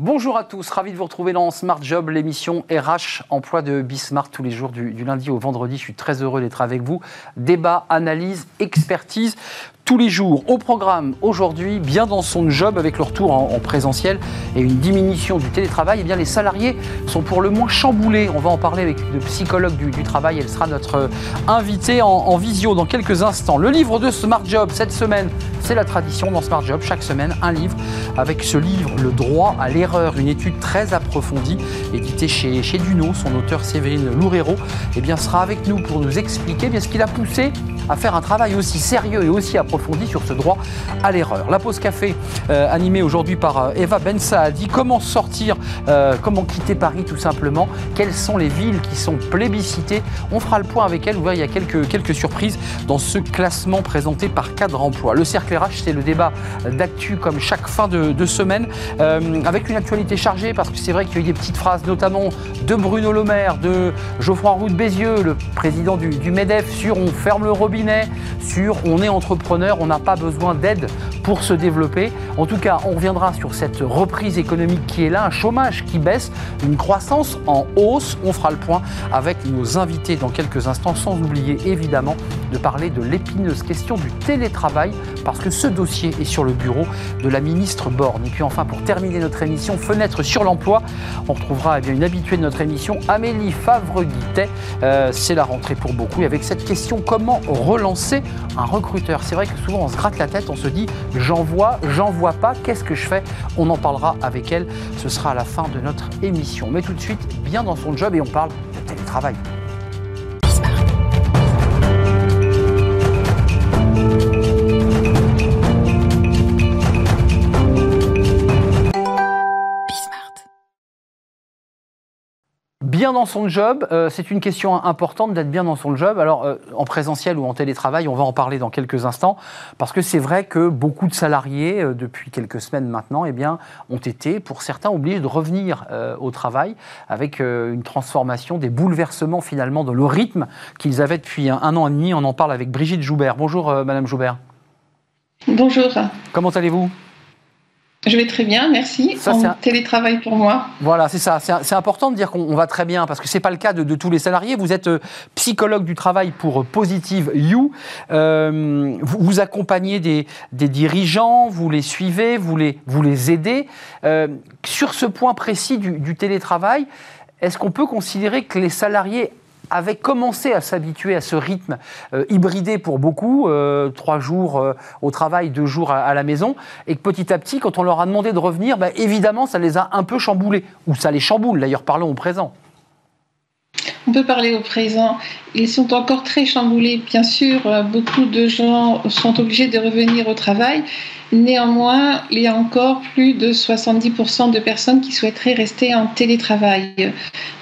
Bonjour à tous, ravi de vous retrouver dans Smart Job, l'émission RH emploi de Bismart tous les jours du, du lundi au vendredi. Je suis très heureux d'être avec vous. Débat, analyse, expertise tous les jours. Au programme aujourd'hui, bien dans son job avec le retour en, présentiel et une diminution du télétravail, eh bien les salariés sont pour le moins chamboulés. On va en parler avec le psychologue du, travail. Elle sera notre euh, invitée en, en, visio dans quelques instants. Le livre de Smart Job cette semaine, c'est la tradition dans Smart Job. Chaque semaine, un livre avec ce livre, Le droit à l'erreur, une étude très approfondie, éditée chez, chez Duno. Son auteur Séverine Loureiro eh bien, sera avec nous pour nous expliquer eh bien, ce qu'il a poussé à faire un travail aussi sérieux et aussi approfondi sur ce droit à l'erreur. La pause café, euh, animée aujourd'hui par euh, Eva Bensa, a dit comment sortir, euh, comment quitter Paris tout simplement, quelles sont les villes qui sont plébiscitées? On fera le point avec elle, vous voyez, il y a quelques, quelques surprises dans ce classement présenté par Cadre Emploi. Le cercle RH, c'est le débat d'actu comme chaque fin de, semaine, avec une actualité chargée, parce que c'est vrai qu'il y a eu des petites phrases, notamment de Bruno Le Maire, de Geoffroy Roux de Bézieux, le président du MEDEF, sur on ferme le robinet sur on est entrepreneur, on n'a pas besoin d'aide pour se développer. En tout cas, on reviendra sur cette reprise économique qui est là, un chômage qui baisse, une croissance en hausse. On fera le point avec nos invités dans quelques instants, sans oublier évidemment de parler de l'épineuse question du télétravail, parce que ce dossier est sur le bureau de la ministre Borne. Et puis enfin, pour terminer notre émission, fenêtre sur l'emploi, on retrouvera eh bien, une habituée de notre émission, Amélie Favre-Guittet. Euh, c'est la rentrée pour beaucoup. Et avec cette question, comment relancer un recruteur? C'est vrai que souvent on se gratte la tête, on se dit j'en vois, j'en vois pas, qu'est-ce que je fais? On en parlera avec elle, ce sera à la fin de notre émission. Mais tout de suite, bien dans son job et on parle de télétravail. Bien dans son job, euh, c'est une question importante d'être bien dans son job. Alors, euh, en présentiel ou en télétravail, on va en parler dans quelques instants, parce que c'est vrai que beaucoup de salariés, euh, depuis quelques semaines maintenant, eh bien, ont été, pour certains, obligés de revenir au travail avec une transformation, des bouleversements finalement de le rythme qu'ils avaient depuis un, an et demi. On en parle avec Brigitte Joubert. Bonjour, Madame Joubert. Bonjour. Comment allez-vous? Je vais très bien, merci. Ça, en télétravail pour moi. Voilà, c'est ça. C'est important de dire qu'on va très bien parce que ce n'est pas le cas de, tous les salariés. Vous êtes euh, psychologue du travail pour euh, Positive You. Euh, vous, accompagnez des, dirigeants, vous les suivez, vous les, vous les aidez. sur ce point précis du télétravail, est-ce qu'on peut considérer que les salariés avait commencé à s'habituer à ce rythme euh, hybridé pour beaucoup, euh, trois jours euh, au travail, deux jours à, la maison, et que petit à petit, quand on leur a demandé de revenir, bah, évidemment, ça les a un peu chamboulés, ou ça les chamboule, d'ailleurs, parlons au présent. On peut parler au présent. Ils sont encore très chamboulés. Bien sûr, beaucoup de gens sont obligés de revenir au travail, Néanmoins, il y a encore plus de 70% de personnes qui souhaiteraient rester en télétravail.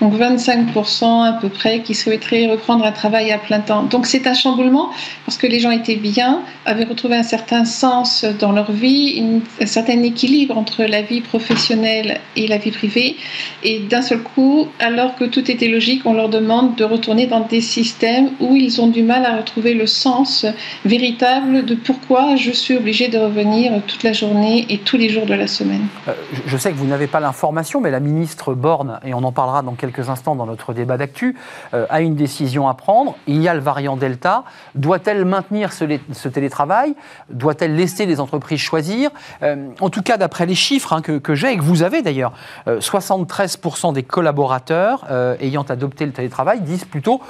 Donc 25% à peu près qui souhaiteraient reprendre un travail à plein temps. Donc c'est un chamboulement parce que les gens étaient bien, avaient retrouvé un certain sens dans leur vie, un certain équilibre entre la vie professionnelle et la vie privée. Et d'un seul coup, alors que tout était logique, on leur demande de retourner dans des systèmes où ils ont du mal à retrouver le sens véritable de pourquoi je suis obligé de revenir toute la journée et tous les jours de la semaine. Euh, je sais que vous n'avez pas l'information, mais la ministre Borne, et on en parlera dans quelques instants dans notre débat d'actu, euh, a une décision à prendre. Il y a le variant Delta. Doit-elle maintenir ce, télétravail? Doit-elle laisser les entreprises choisir? Euh, En tout cas, d'après les chiffres hein, que, j'ai et que vous avez d'ailleurs, 73% des collaborateurs ayant adopté le télétravail disent plutôt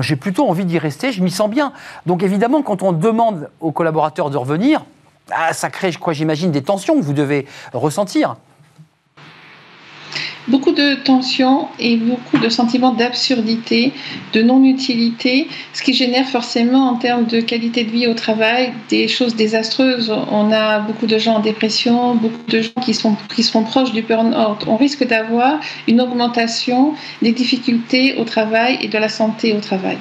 j'ai plutôt envie d'y rester, je m'y sens bien. Donc évidemment, quand on demande aux collaborateurs de revenir, ah, ça crée, quoi, j'imagine, des tensions que vous devez ressentir. Beaucoup de tensions et beaucoup de sentiments d'absurdité, de non-utilité, ce qui génère forcément en termes de qualité de vie au travail des choses désastreuses. On a beaucoup de gens en dépression, beaucoup de gens qui sont, qui proches du burn-out. On risque d'avoir une augmentation des difficultés au travail et de la santé au travail.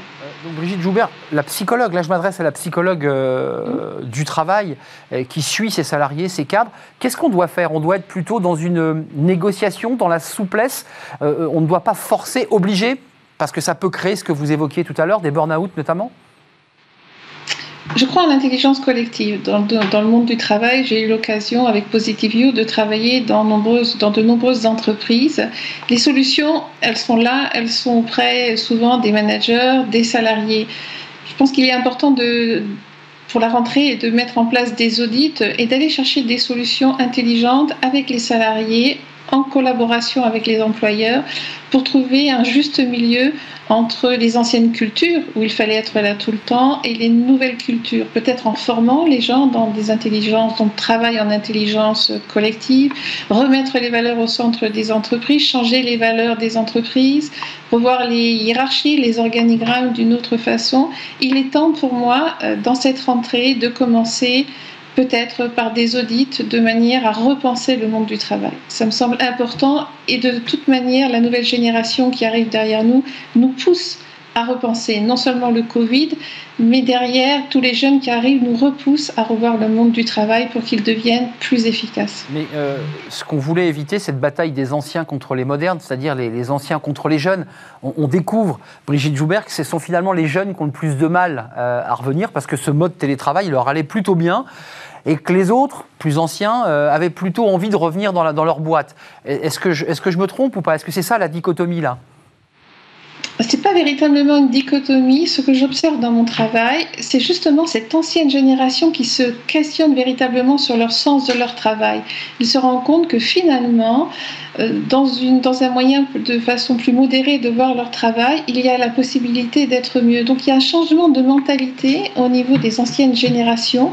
Brigitte Joubert, la psychologue, là je m'adresse à la psychologue euh, du travail euh, qui suit ses salariés, ses cadres. Qu'est-ce qu'on doit faire? On doit être plutôt dans une négociation, dans la souplesse. Euh, on ne doit pas forcer, obliger, parce que ça peut créer ce que vous évoquiez tout à l'heure, des burn-out notamment? Je crois en l'intelligence collective. Dans, le monde du travail, j'ai eu l'occasion avec Positive View de travailler dans, dans de nombreuses entreprises. Les solutions, elles sont là, elles sont auprès souvent des managers, des salariés. Je pense qu'il est important de, pour la rentrée de mettre en place des audits et d'aller chercher des solutions intelligentes avec les salariés en collaboration avec les employeurs pour trouver un juste milieu entre les anciennes cultures où il fallait être là tout le temps et les nouvelles cultures, peut-être en formant les gens dans des intelligences, donc travail en intelligence collective, remettre les valeurs au centre des entreprises, changer les valeurs des entreprises, revoir les hiérarchies, les organigrammes d'une autre façon. Il est temps pour moi, euh, dans cette rentrée, de commencer peut-être par des audits de manière à repenser le monde du travail. Ça me semble important et de toute manière, la nouvelle génération qui arrive derrière nous nous pousse à repenser non seulement le Covid, mais derrière, tous les jeunes qui arrivent nous repoussent à revoir le monde du travail pour qu'il devienne plus efficace. Mais euh, ce qu'on voulait éviter, cette bataille des anciens contre les modernes, c'est-à-dire les, anciens contre les jeunes. On, découvre, Brigitte Joubert, que ce sont finalement les jeunes qui ont le plus de mal euh, à revenir parce que ce mode télétravail leur allait plutôt bien et que les autres, plus anciens, euh, avaient plutôt envie de revenir dans, leur boîte. Est-ce que, je me trompe ou pas? Est-ce que c'est ça la dichotomie là? C'est pas véritablement une dichotomie. Ce que j'observe dans mon travail, c'est justement cette ancienne génération qui se questionne véritablement sur leur sens de leur travail. Ils se rendent compte que finalement, dans, une, dans un moyen de façon plus modérée de voir leur travail, il y a la possibilité d'être mieux. Donc il y a un changement de mentalité au niveau des anciennes générations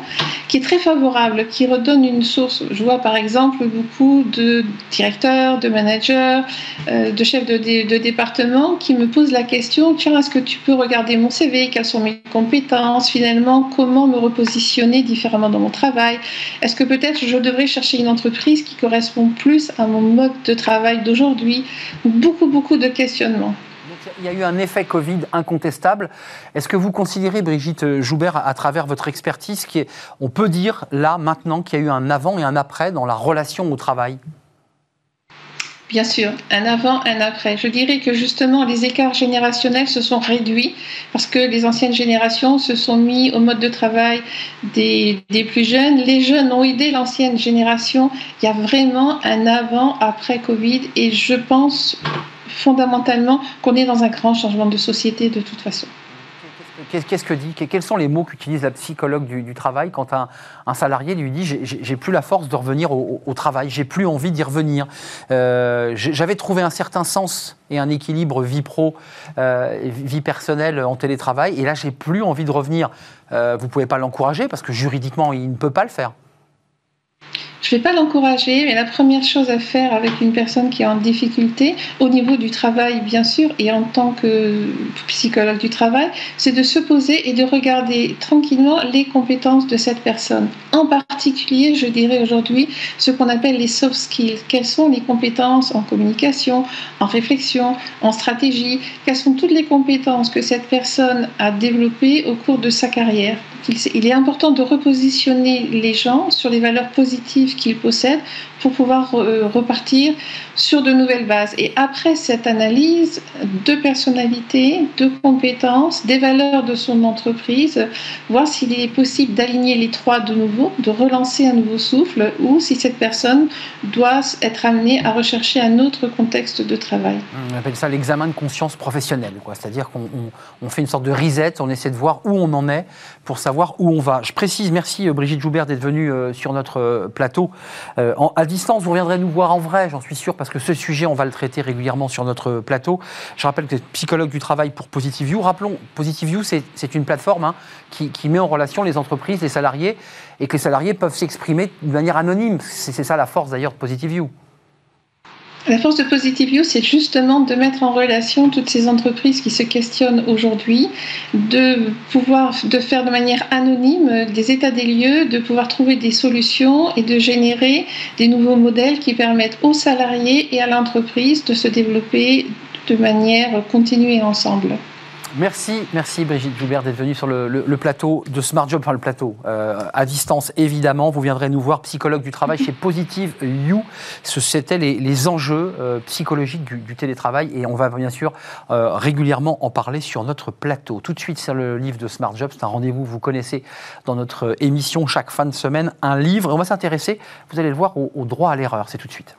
qui est très favorable, qui redonne une source. Je vois par exemple beaucoup de directeurs, de managers, euh, de chefs de, de département qui me posent la question, tiens, est-ce que tu peux regarder mon CV Quelles sont mes compétences? Finalement, comment me repositionner différemment dans mon travail? Est-ce que peut-être je devrais chercher une entreprise qui correspond plus à mon mode de travail d'aujourd'hui Beaucoup, beaucoup de questionnements. Il y a eu un effet Covid incontestable. Est-ce que vous considérez, Brigitte Joubert, à travers votre expertise, qu'on peut dire là, maintenant, qu'il y a eu un avant et un après dans la relation au travail? Bien sûr, un avant, un après. Je dirais que justement, les écarts générationnels se sont réduits parce que les anciennes générations se sont mis au mode de travail des, des plus jeunes. Les jeunes ont aidé l'ancienne génération. Il y a vraiment un avant, après Covid et je pense fondamentalement qu'on est dans un grand changement de société de toute façon. Qu'est-ce que dit Quels sont les mots qu'utilise la psychologue du, travail quand un, salarié lui dit j'ai plus la force de revenir au, au travail, j'ai plus envie d'y revenir. Euh, j'avais trouvé un certain sens et un équilibre vie pro, euh, vie personnelle en télétravail, et là j'ai plus envie de revenir. Euh, vous pouvez pas l'encourager parce que juridiquement il ne peut pas le faire. Je ne vais pas l'encourager, mais la première chose à faire avec une personne qui est en difficulté, au niveau du travail bien sûr, et en tant que psychologue du travail, c'est de se poser et de regarder tranquillement les compétences de cette personne. En particulier, je dirais aujourd'hui, ce qu'on appelle les soft skills. Quelles sont les compétences en communication, en réflexion, en stratégie? Quelles sont toutes les compétences que cette personne a développées au cours de sa carrière? Il est important de repositionner les gens sur les valeurs positives qu'ils possèdent pour pouvoir euh, repartir sur de nouvelles bases. Et après cette analyse de personnalité, de compétences, des valeurs de son entreprise, voir s'il est possible d'aligner les trois de nouveau, de relancer un nouveau souffle, ou si cette personne doit être amenée à rechercher un autre contexte de travail. On appelle ça l'examen de conscience professionnelle, c'est-à-dire qu'on fait une sorte de reset, on essaie de voir où on en est pour savoir où on va. Je précise, merci euh, Brigitte Joubert d'être venue euh, sur notre plateau. à distance, vous reviendrez nous voir en vrai, j'en suis sûr, parce que ce sujet, on va le traiter régulièrement sur notre plateau. Je rappelle que vous psychologue du travail pour Positive View. Rappelons, Positive View, c'est une plateforme hein, qui, qui, met en relation les entreprises, les salariés, et que les salariés peuvent s'exprimer de manière anonyme. C'est ça la force d'ailleurs de Positive View. La force de Positive View, c'est justement de mettre en relation toutes ces entreprises qui se questionnent aujourd'hui, de pouvoir de faire de manière anonyme des états des lieux, de pouvoir trouver des solutions et de générer des nouveaux modèles qui permettent aux salariés et à l'entreprise de se développer de manière continue et ensemble. Merci, merci Brigitte Joubert d'être venue sur le, plateau de Smart Job, enfin le plateau euh, à distance évidemment. Vous viendrez nous voir, psychologue du travail chez Positive You. C'était les, les, enjeux euh, psychologiques du, télétravail et on va bien sûr euh, régulièrement en parler sur notre plateau. Tout de suite, c'est le livre de Smart Job. C'est un rendez-vous, vous connaissez dans notre émission chaque fin de semaine, un livre. On va s'intéresser, vous allez le voir, au droit à l'erreur. C'est tout de suite.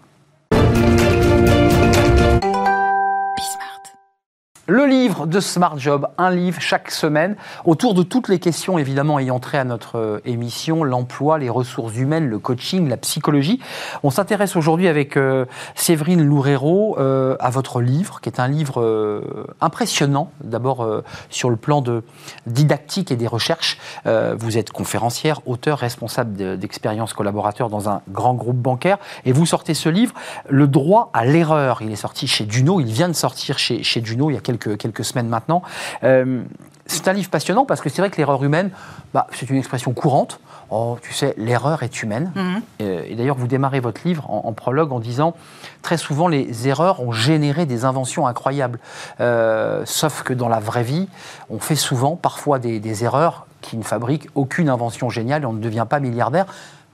Le livre de Smart Job, un livre chaque semaine autour de toutes les questions évidemment ayant trait à notre euh, émission, l'emploi, les ressources humaines, le coaching, la psychologie. On s'intéresse aujourd'hui avec euh, Séverine Loureiro euh, à votre livre, qui est un livre impressionnant, d'abord sur le plan de didactique et des recherches. vous êtes conférencière, auteur, responsable d'expérience collaborateur dans un grand groupe bancaire, et vous sortez ce livre, Le droit à l'erreur. Il est sorti chez Duno, il vient de sortir chez, chez Duno il y a quelques quelques, semaines maintenant. Euh, c'est un livre passionnant parce que c'est vrai que l'erreur humaine, bah, c'est une expression courante. Oh, tu sais, l'erreur est humaine. Mhm. Euh, et, d'ailleurs, vous démarrez votre livre en, prologue en disant très souvent les erreurs ont généré des inventions incroyables. Euh, sauf que dans la vraie vie, on fait souvent, parfois, des, erreurs qui ne fabriquent aucune invention géniale et on ne devient pas milliardaire.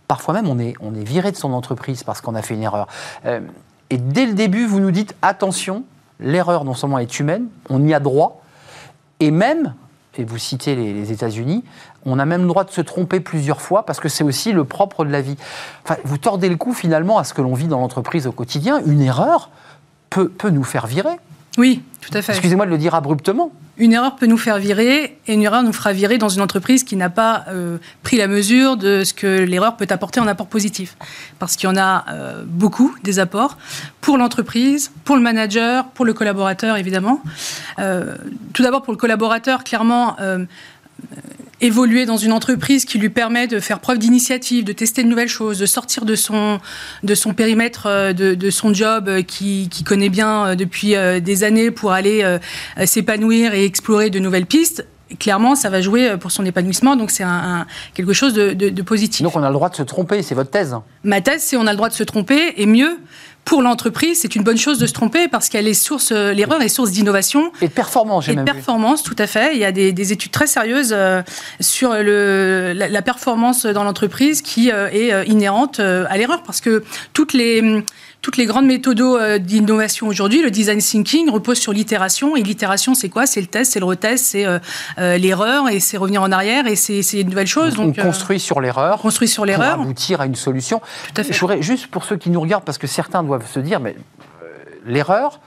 Parfois même, on est, on est viré de son entreprise parce qu'on a fait une erreur. et dès le début, vous nous dites attention, l'erreur non seulement est humaine, on y a droit, et même, et vous citez les, États-Unis, on a même droit de se tromper plusieurs fois parce que c'est aussi le propre de la vie. Vous tordez le cou finalement à ce que l'on vit dans l'entreprise au quotidien. Une erreur peut nous faire virer. Oui, tout à fait. Excusez-moi de le dire abruptement. Une erreur peut nous faire virer, et une erreur nous fera virer dans une entreprise qui n'a pas euh, pris la mesure de ce que l'erreur peut apporter en apport positif. Parce qu'il y en a euh, beaucoup, des apports, pour l'entreprise, pour le manager, pour le collaborateur, évidemment. Euh, tout d'abord, pour le collaborateur, clairement, évoluer dans une entreprise qui lui permet de faire preuve d'initiative, de tester de nouvelles choses, de sortir de son, de son périmètre, euh, de, de son job euh, qui, qui, connaît bien euh, depuis des années pour aller s'épanouir et explorer de nouvelles pistes, clairement, ça va jouer pour son épanouissement. Donc, c'est un, quelque chose de, de, de, positif. Donc, on a le droit de se tromper, c'est votre thèse Ma thèse, c'est on a le droit de se tromper, et mieux, pour l'entreprise, c'est une bonne chose de se tromper parce qu'elle est source, euh, l'erreur est source d'innovation. Et de performance, j'ai Et de performance, tout à fait. Il y a des, études très sérieuses euh, sur le, la, performance dans l'entreprise qui euh, est inhérente à l'erreur parce que toutes les toutes les grandes méthodes euh, d'innovation aujourd'hui, le design thinking repose sur l'itération. Et l'itération, c'est quoi? C'est le test, c'est le retest, c'est euh, euh, l'erreur et c'est revenir en arrière et c'est une nouvelle chose. Donc, on construit sur l'erreur. Construit sur l'erreur. Pour aboutir à une solution. Tout à fait. Je voudrais, juste pour ceux qui nous regardent, parce que certains doivent se dire, mais l'erreur,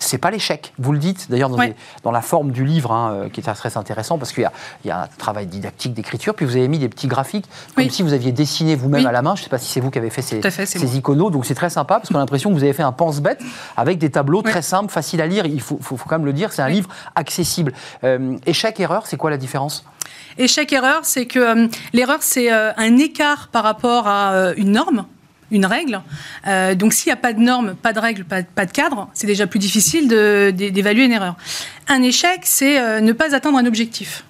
c'est pas l'échec. Vous le dites d'ailleurs dans, la forme du livre, hein, euh, qui est très intéressant parce qu'il y, a un travail didactique d'écriture, puis vous avez mis des petits graphiques comme si vous aviez dessiné vous-même à la main. Je ne sais pas si c'est vous qui avez fait ces, ces iconos, donc c'est très sympa parce qu'on a l'impression que vous avez fait un pense-bête avec des tableaux très simples, faciles à lire. Il faut, quand même le dire, c'est un livre accessible. Euh, échec-erreur, c'est quoi la différence? Échec-erreur, c'est que euh, l'erreur, c'est un écart par rapport à une norme une règle. Euh, donc s'il n'y a pas de normes, pas de règles, pas, de cadre, c'est déjà plus difficile d'évaluer une erreur. Un échec, c'est euh, ne pas atteindre un objectif.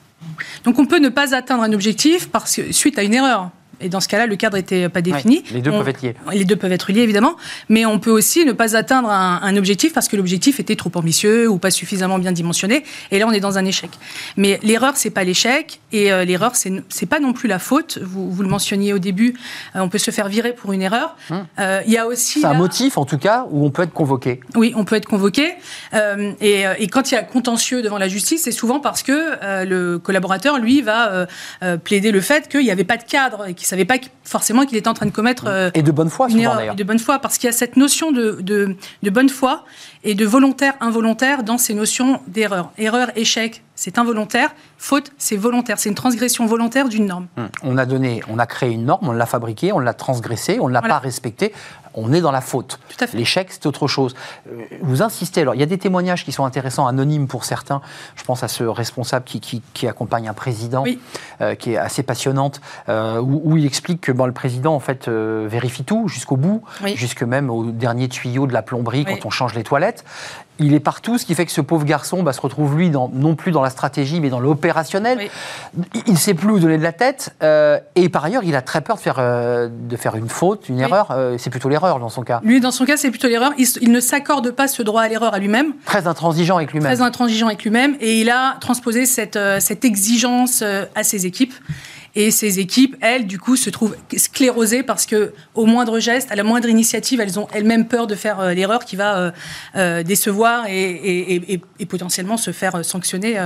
Donc on peut ne pas atteindre un objectif parce suite à une erreur. Et dans ce cas-là, le cadre n'était pas défini. les deux peuvent être liés. Les deux peuvent être liés, évidemment. Mais on peut aussi ne pas atteindre un, objectif parce que l'objectif était trop ambitieux ou pas suffisamment bien dimensionné. Et là, on est dans un échec. Mais l'erreur, c'est pas l'échec. Et euh, l'erreur, c'est, c'est pas non plus la faute. Vous, vous le mentionniez au début. Euh, on peut se faire virer pour une erreur. Hum. Euh, il y a aussi. C'est un motif, en tout cas, où on peut être convoqué. Oui, on peut être convoqué. Et, et, quand il y a contentieux devant la justice, c'est souvent parce que le collaborateur, lui, va plaider le fait qu'il n'y avait pas de cadre et qu'il savait pas forcément qu'il était en train de commettre. Euh, et de bonne foi, souvent, d'ailleurs. De bonne foi, parce qu'il y a cette notion de, de, de bonne foi et de volontaire, involontaire dans ces notions d'erreur. Erreur, échec, c'est involontaire. Faute, c'est volontaire. C'est une transgression volontaire d'une norme. Hum. On a donné, on a créé une norme, on l'a fabriquée, on l'a transgressée, on ne l'a pas respectée. On est dans la faute. L'échec, c'est autre chose. Euh, vous insistez. Alors, il y a des témoignages qui sont intéressants, anonymes pour certains. Je pense à ce responsable qui, qui, accompagne un président, euh, qui est assez passionnante, euh, où, il explique que bon, le président, en fait, vérifie tout jusqu'au bout, jusque même au dernier tuyau de la plomberie quand on change les toilettes. Il est partout, ce qui fait que ce pauvre garçon bah, se retrouve, lui, dans, non plus dans la stratégie, mais dans l'opérationnel. Il ne sait plus où donner de la tête. Euh, et par ailleurs, il a très peur de faire, euh, de faire une faute, une erreur. Euh, c'est plutôt l'erreur dans son cas. Lui, dans son cas, c'est plutôt l'erreur. Il, ne s'accorde pas ce droit à l'erreur à lui-même. Très intransigeant avec lui-même. Très intransigeant avec lui-même. Et il a transposé cette, cette exigence à ses équipes. Et ces équipes, elles, du coup, se trouvent sclérosées parce que au moindre geste, à la moindre initiative, elles ont elles-mêmes peur de faire euh, l'erreur qui va euh, euh, décevoir et, potentiellement se faire sanctionner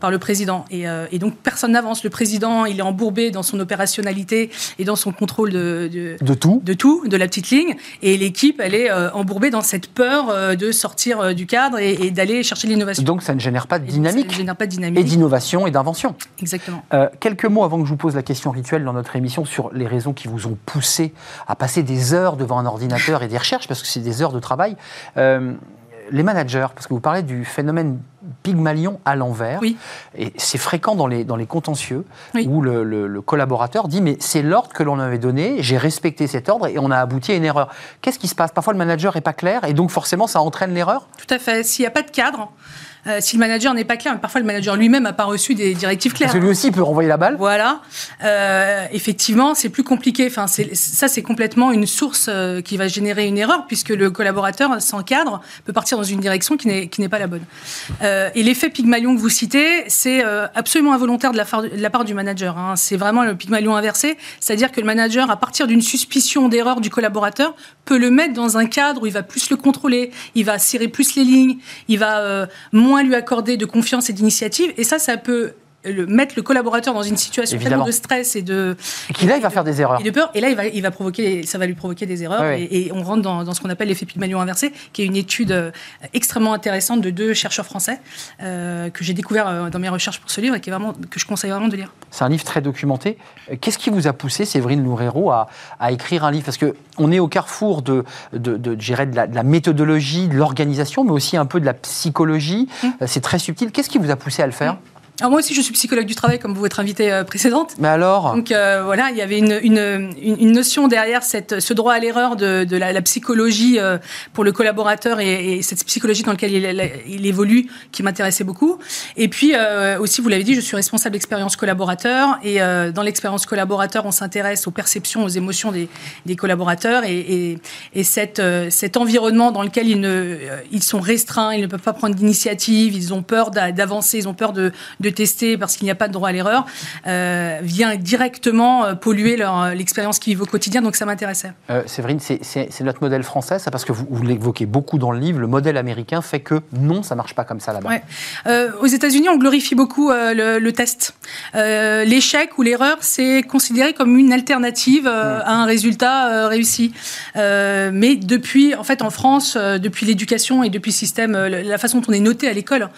par le président. Et, donc personne n'avance. Le président, il est embourbé dans son opérationnalité et dans son contrôle de, de, tout, de tout, de la petite ligne. Et l'équipe, elle est embourbée dans cette peur de sortir du cadre et, d'aller chercher l'innovation. Donc ça ne génère pas de dynamique. ça ne génère pas de dynamique. Et d'innovation et d'invention. Exactement. quelques mots avant que je vous pose la question rituelle dans notre émission sur les raisons qui vous ont poussé à passer des heures devant un ordinateur et des recherches, parce que c'est des heures de travail. Euh, les managers, parce que vous parlez du phénomène Pygmalion à l'envers, oui. et c'est fréquent dans les, dans les contentieux, où le, collaborateur dit mais c'est l'ordre que l'on avait donné, j'ai respecté cet ordre et on a abouti à une erreur. Qu'est-ce qui se passe? Parfois le manager n'est pas clair et donc forcément ça entraîne l'erreur? Tout à fait. S'il n'y a pas de cadre, euh, si le manager n'est pas clair, parfois le manager lui-même n'a pas reçu des directives claires. Parce que lui aussi peut renvoyer la balle. Voilà. Euh, effectivement, c'est plus compliqué. Enfin, ça, c'est complètement une source euh, qui va générer une erreur, puisque le collaborateur, sans cadre, peut partir dans une direction qui n'est pas la bonne. et l'effet Pygmalion que vous citez, c'est absolument involontaire de la, de la, part du manager. Hein. C'est vraiment le Pygmalion inversé, c'est-à-dire que le manager, à partir d'une suspicion d'erreur du collaborateur, peut le mettre dans un cadre où il va plus le contrôler, il va serrer plus les lignes, il va moins lui accorder de confiance et d'initiative. Et ça, ça peut le, mettre le collaborateur dans une situation de stress et de. Et qui là, il va faire des erreurs. Et de peur. Et là, il va, il va provoquer, ça va lui provoquer des erreurs. Et, on rentre dans, ce qu'on appelle l'effet Pygmalion inversé, qui est une étude euh, extrêmement intéressante de deux chercheurs français euh, que j'ai découvert euh, dans mes recherches pour ce livre et qui est vraiment, que je conseille vraiment de lire. C'est un livre très documenté. Qu'est-ce qui vous a poussé, Séverine Loureiro, à, à écrire un livre? Parce qu'on est au carrefour de, de, de, de, la, de la méthodologie, de l'organisation, mais aussi un peu de la psychologie. Mmh. C'est très subtil. Qu'est-ce qui vous a poussé à le faire? Mmh. Alors moi aussi, je suis psychologue du travail, comme votre invitée euh, précédente. Mais alors Donc euh, voilà, il y avait une, une, une, notion derrière cette, ce droit à l'erreur de, de la, psychologie euh, pour le collaborateur et, et, cette psychologie dans laquelle il, il évolue qui m'intéressait beaucoup. Et puis aussi, vous l'avez dit, je suis responsable d'expérience collaborateur et dans l'expérience collaborateur, on s'intéresse aux perceptions, aux émotions des, des collaborateurs et, et, et cette, cet environnement dans lequel ils, ne, ils sont restreints, ils ne peuvent pas prendre d'initiative, ils ont peur d'avancer, ils ont peur de de tester parce qu'il n'y a pas de droit à l'erreur, euh, vient directement euh, polluer euh, l'expérience qu'ils vivent au quotidien. Donc ça m'intéressait. Séverine, c'est notre modèle français, ça, parce que vous, vous l'évoquez beaucoup dans le livre. Le modèle américain fait que non, ça marche pas comme ça là-bas. aux États-Unis, on glorifie beaucoup le, test. L'échec ou l'erreur, c'est considéré comme une alternative à un résultat réussi. mais depuis, en fait, en France, depuis l'éducation et depuis le système, la façon dont on est noté à l'école,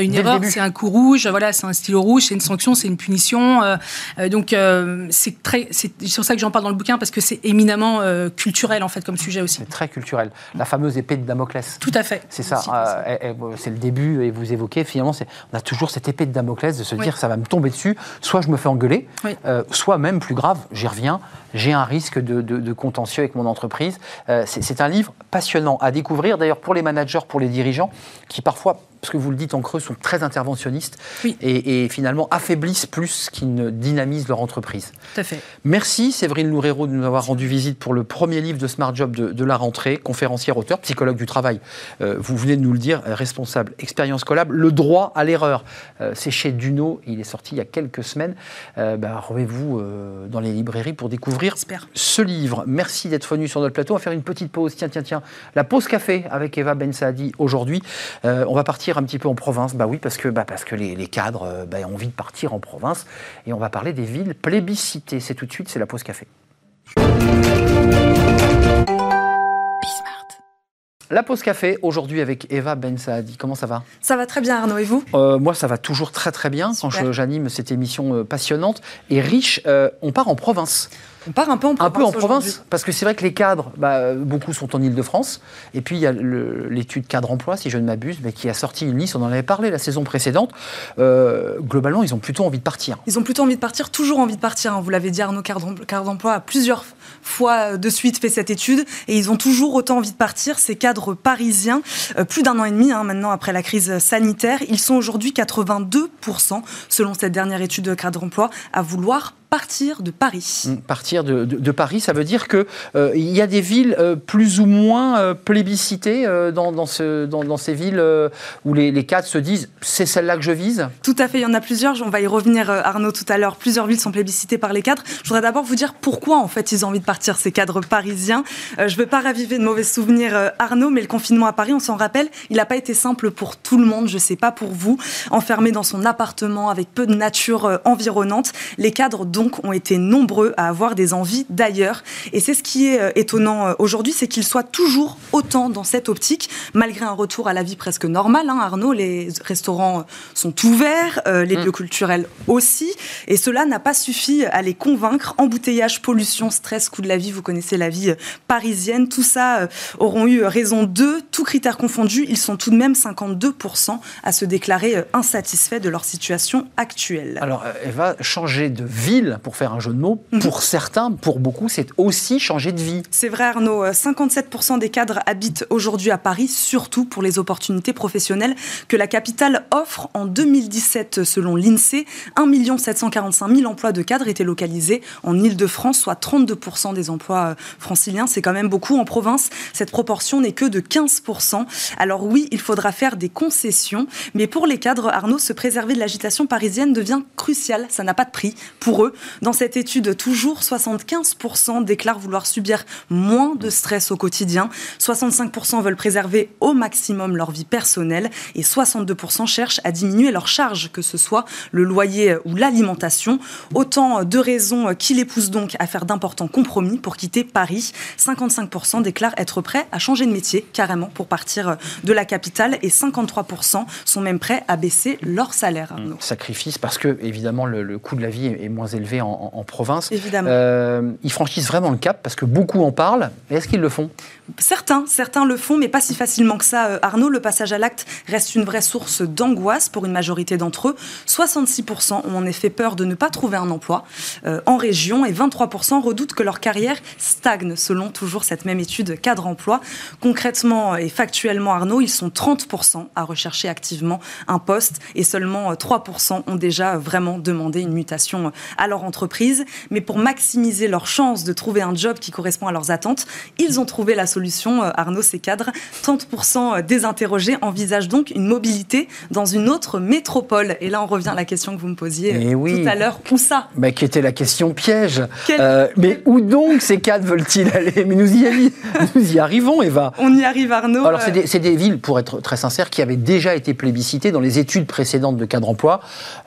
une erreur, c'est un coup rouge voilà, c'est un stylo rouge, c'est une sanction, c'est une punition. Euh, euh, donc euh, c'est très, c'est sur ça que j'en parle dans le bouquin parce que c'est éminemment culturel en fait comme sujet aussi. C'est très culturel. La fameuse épée de Damoclès. Tout à fait. C'est ça. c'est le début et vous évoquez finalement, on a toujours cette épée de Damoclès de se dire ça va me tomber dessus. Soit je me fais engueuler, soit même plus grave, j'y reviens, j'ai un risque de, de, contentieux avec mon entreprise. c'est un livre passionnant à découvrir d'ailleurs pour les managers, pour les dirigeants qui parfois parce que vous le dites en creux, sont très interventionnistes et, finalement affaiblissent plus qu'ils ne dynamisent leur entreprise. Tout à fait. Merci Séverine Loureiro de nous avoir rendu visite pour le premier livre de Smart Job de, la rentrée, conférencière, auteur, psychologue du travail. Euh, vous venez de nous le dire, euh, responsable, expérience collable, le droit à l'erreur. Euh, c'est chez Duno, il est sorti il y a quelques semaines. Bah, Rendez-vous dans les librairies pour découvrir ce livre. Merci d'être venu sur notre plateau. On va faire une petite pause. Tiens, tiens, tiens. La pause café avec Eva Ben Saadi aujourd'hui. on va partir un petit peu en province Bah oui, parce que, bah parce que les, cadres euh, bah, ont envie de partir en province. Et on va parler des villes plébiscitées. C'est tout de suite, c'est la pause café. La pause café aujourd'hui avec Eva Ben Saadi. Comment ça va? Ça va très bien Arnaud et vous? Euh, Moi ça va toujours très très bien quand j'anime cette émission euh, passionnante et riche. on part en province. On part un peu en province. Un peu en province, parce que c'est vrai que les cadres, bah, beaucoup sont en Ile-de-France. Et puis il y a l'étude cadre-emploi, si je ne m'abuse, mais qui a sorti une liste, on en avait parlé la saison précédente. Euh, globalement, ils ont plutôt envie de partir. Ils ont plutôt envie de partir, toujours envie de partir. Hein. Vous l'avez dit, Arnaud Cadre d'emploi a plusieurs fois de suite fait cette étude et ils ont toujours autant envie de partir. Ces cadres parisiens, euh, plus d'un an et demi hein, maintenant après la crise sanitaire, ils sont aujourd'hui 82% selon cette dernière étude de cadre d'emploi à vouloir partir de Paris. Mmh, partir de, Paris, ça veut dire qu'il euh, y a des villes euh, plus ou moins euh, plébiscitées dans, dans, ce, dans, ces villes où les, les cadres se disent c'est celle-là que je vise? Tout à fait, il y en a plusieurs. On va y revenir, Arnaud, tout à l'heure. Plusieurs villes sont plébiscitées par les cadres. Je voudrais d'abord vous dire pourquoi, en fait, ils ont envie de partir, ces cadres parisiens. je ne veux pas raviver de mauvais souvenirs, Arnaud, mais le confinement à Paris, on s'en rappelle, il n'a pas été simple pour tout le monde. Je ne sais pas pour vous. Enfermé dans son appartement avec peu de nature environnante, les cadres, dont ont été nombreux à avoir des envies d'ailleurs. Et c'est ce qui est euh, étonnant euh, aujourd'hui, c'est qu'ils soient toujours autant dans cette optique, malgré un retour à la vie presque normale. Hein, Arnaud, les restaurants euh, sont ouverts, les mm. lieux culturels aussi. Et cela n'a pas suffi à les convaincre. Embouteillage, pollution, stress, coût de la vie, vous connaissez la vie parisienne. Tout ça auront eu raison d'eux. Tous critères confondus, ils sont tout de même 52% à se déclarer insatisfaits de leur situation actuelle. Alors, elle va changer de ville pour faire un jeu de mots, mhm. pour certains, pour beaucoup, c'est aussi changer de vie. C'est vrai Arnaud, 57% des cadres habitent aujourd'hui à Paris, surtout pour les opportunités professionnelles que la capitale offre. En 2017, selon l'INSEE, 1 745 000 emplois de cadres étaient localisés en Ile-de-France, soit 32% des emplois euh, franciliens. C'est quand même beaucoup. En province, cette proportion n'est que de 15%. Alors oui, il faudra faire des concessions, mais pour les cadres, Arnaud, se préserver de l'agitation parisienne devient crucial. Ça n'a pas de prix pour eux. Dans cette étude, toujours 75% déclarent vouloir subir moins de stress au quotidien, 65% veulent préserver au maximum leur vie personnelle et 62% cherchent à diminuer leurs charges, que ce soit le loyer ou l'alimentation. Autant de raisons qui les poussent donc à faire d'importants compromis pour quitter Paris. 55% déclarent être prêts à changer de métier carrément pour partir de la capitale et 53% sont même prêts à baisser leur salaire. Sacrifice parce que évidemment le, coût de la vie est moins élevé en, province. Évidemment. Euh, ils franchissent vraiment le cap parce que beaucoup en parlent. Est-ce qu'ils le font? Certains, certains le font, mais pas si facilement que ça. Euh, Arnaud, le passage à l'acte reste une vraie source d'angoisse pour une majorité d'entre eux. 66% ont en effet peur de ne pas trouver un emploi euh, en région et 23% redoutent que leur carrière stagne, selon toujours cette même étude cadre emploi. Concrètement et factuellement, Arnaud, ils sont 30% à rechercher activement un poste et seulement 3% ont déjà vraiment demandé une mutation à leur entreprise. Mais pour maximiser leurs chances de trouver un job qui correspond à leurs attentes, ils ont trouvé la solution, euh, Arnaud, ces cadres. 30% des interrogés envisagent donc une mobilité dans une autre métropole. Et là, on revient à la question que vous me posiez eh tout à l'heure. Où ça? Mais Qui était la question piège. Euh, mais où donc ces cadres veulent-ils aller? Mais nous y, nous y arrivons, Eva. On y arrive, Arnaud. Alors, c'est des, des, villes, pour être très sincère, qui avaient déjà été plébiscitées dans les études précédentes de cadre emploi,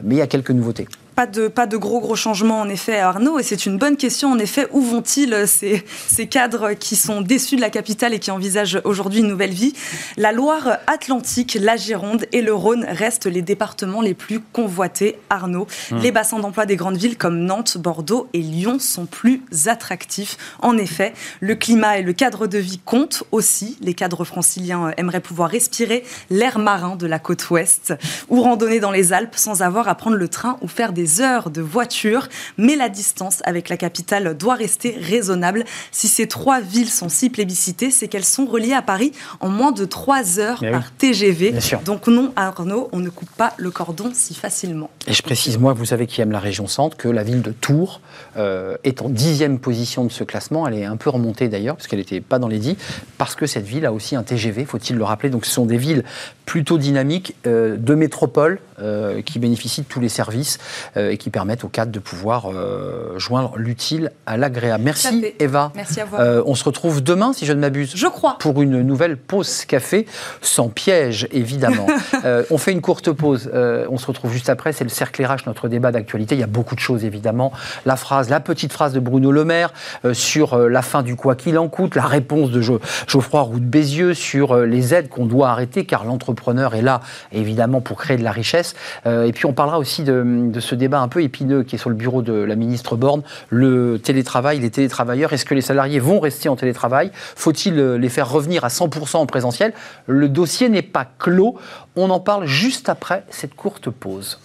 mais il y a quelques nouveautés pas de, pas de gros gros changements en effet Arnaud et c'est une bonne question en effet où vont-ils euh, ces, ces cadres qui sont déçus de la capitale et qui envisagent aujourd'hui une nouvelle vie? La Loire-Atlantique, la Gironde et le Rhône restent les départements les plus convoités Arnaud. Mmh. Les bassins d'emploi des grandes villes comme Nantes, Bordeaux et Lyon sont plus attractifs. En effet, le climat et le cadre de vie comptent aussi. Les cadres franciliens euh, aimeraient pouvoir respirer l'air marin de la côte ouest ou randonner dans les Alpes sans avoir à prendre le train ou faire des heures de voiture, mais la distance avec la capitale doit rester raisonnable. Si ces trois villes sont si plébiscitées, c'est qu'elles sont reliées à Paris en moins de trois heures eh par TGV. Donc non, Arnaud, on ne coupe pas le cordon si facilement. Et je précise, moi, vous savez qui aime la région centre, que la ville de Tours euh, est en dixième position de ce classement. Elle est un peu remontée d'ailleurs, parce qu'elle n'était pas dans les dix, parce que cette ville a aussi un TGV, faut-il le rappeler. Donc ce sont des villes plutôt dynamiques euh, de métropole euh, qui bénéficient de tous les services euh, et qui permettent aux cadres de pouvoir euh, joindre l'utile à l'agréable. Merci Eva. Merci à vous. On se retrouve demain, si je ne m'abuse. Je crois. Pour une nouvelle pause café, sans piège évidemment. on fait une courte pause. on se retrouve juste après. C'est le cercle RH, notre débat d'actualité. Il y a beaucoup de choses évidemment. La phrase, la petite phrase de Bruno Le Maire sur la fin du quoi qu'il en coûte, la réponse de Geoffroy Roux de Bézieux sur les aides qu'on doit arrêter car l'entrepreneur est là évidemment pour créer de la richesse. Presse. et puis on parlera aussi de, de, ce débat un peu épineux qui est sur le bureau de la ministre Borne, le télétravail, les télétravailleurs. Est-ce que les salariés vont rester en télétravail? Faut-il les faire revenir à 100% en présentiel? Le dossier n'est pas clos. On en parle juste après cette courte pause.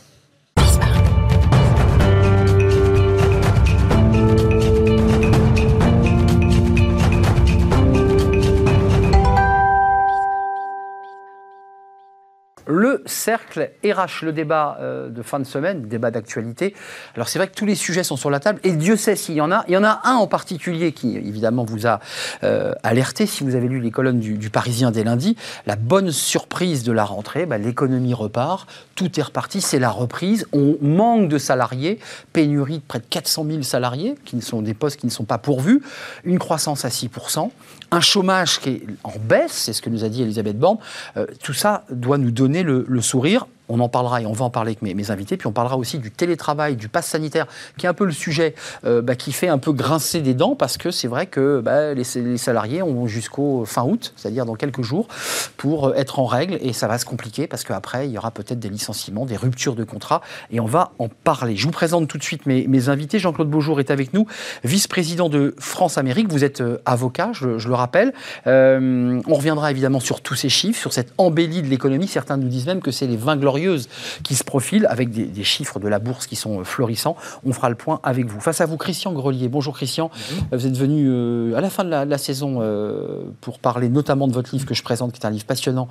Le cercle RH, le débat euh, de fin de semaine, débat d'actualité. Alors c'est vrai que tous les sujets sont sur la table et Dieu sait s'il y en a. Il y en a un en particulier qui évidemment vous a euh, alerté si vous avez lu les colonnes du, Parisien dès lundi. La bonne surprise de la rentrée, bah, l'économie repart, tout est reparti, c'est la reprise. On manque de salariés, pénurie de près de 400 000 salariés, qui sont des postes qui ne sont pas pourvus, une croissance à 6 un chômage qui est en baisse, c'est ce que nous a dit Elisabeth Borne. Euh, tout ça doit nous donner le, le sourire on en parlera et on va en parler avec mes, invités. Puis on parlera aussi du télétravail, du pass sanitaire, qui est un peu le sujet euh, bah, qui fait un peu grincer des dents parce que c'est vrai que bah, les, salariés ont jusqu'au fin août, c'est-à-dire dans quelques jours, pour euh, être en règle et ça va se compliquer parce qu'après il y aura peut-être des licenciements, des ruptures de contrat et on va en parler. Je vous présente tout de suite mes, invités. Jean-Claude Beaujour est avec nous, vice-président de France-Amérique. Vous êtes euh, avocat, je, le rappelle. on reviendra évidemment sur tous ces chiffres, sur cette embellie de l'économie. Certains nous disent même que c'est les 20 glorieux qui se profile avec des, chiffres de la bourse qui sont euh, florissants. On fera le point avec vous. Face à vous, Christian Grelier. Bonjour Christian. Vous êtes venu euh, à la fin de la, saison euh, pour parler notamment de votre livre que je présente, qui est un livre passionnant,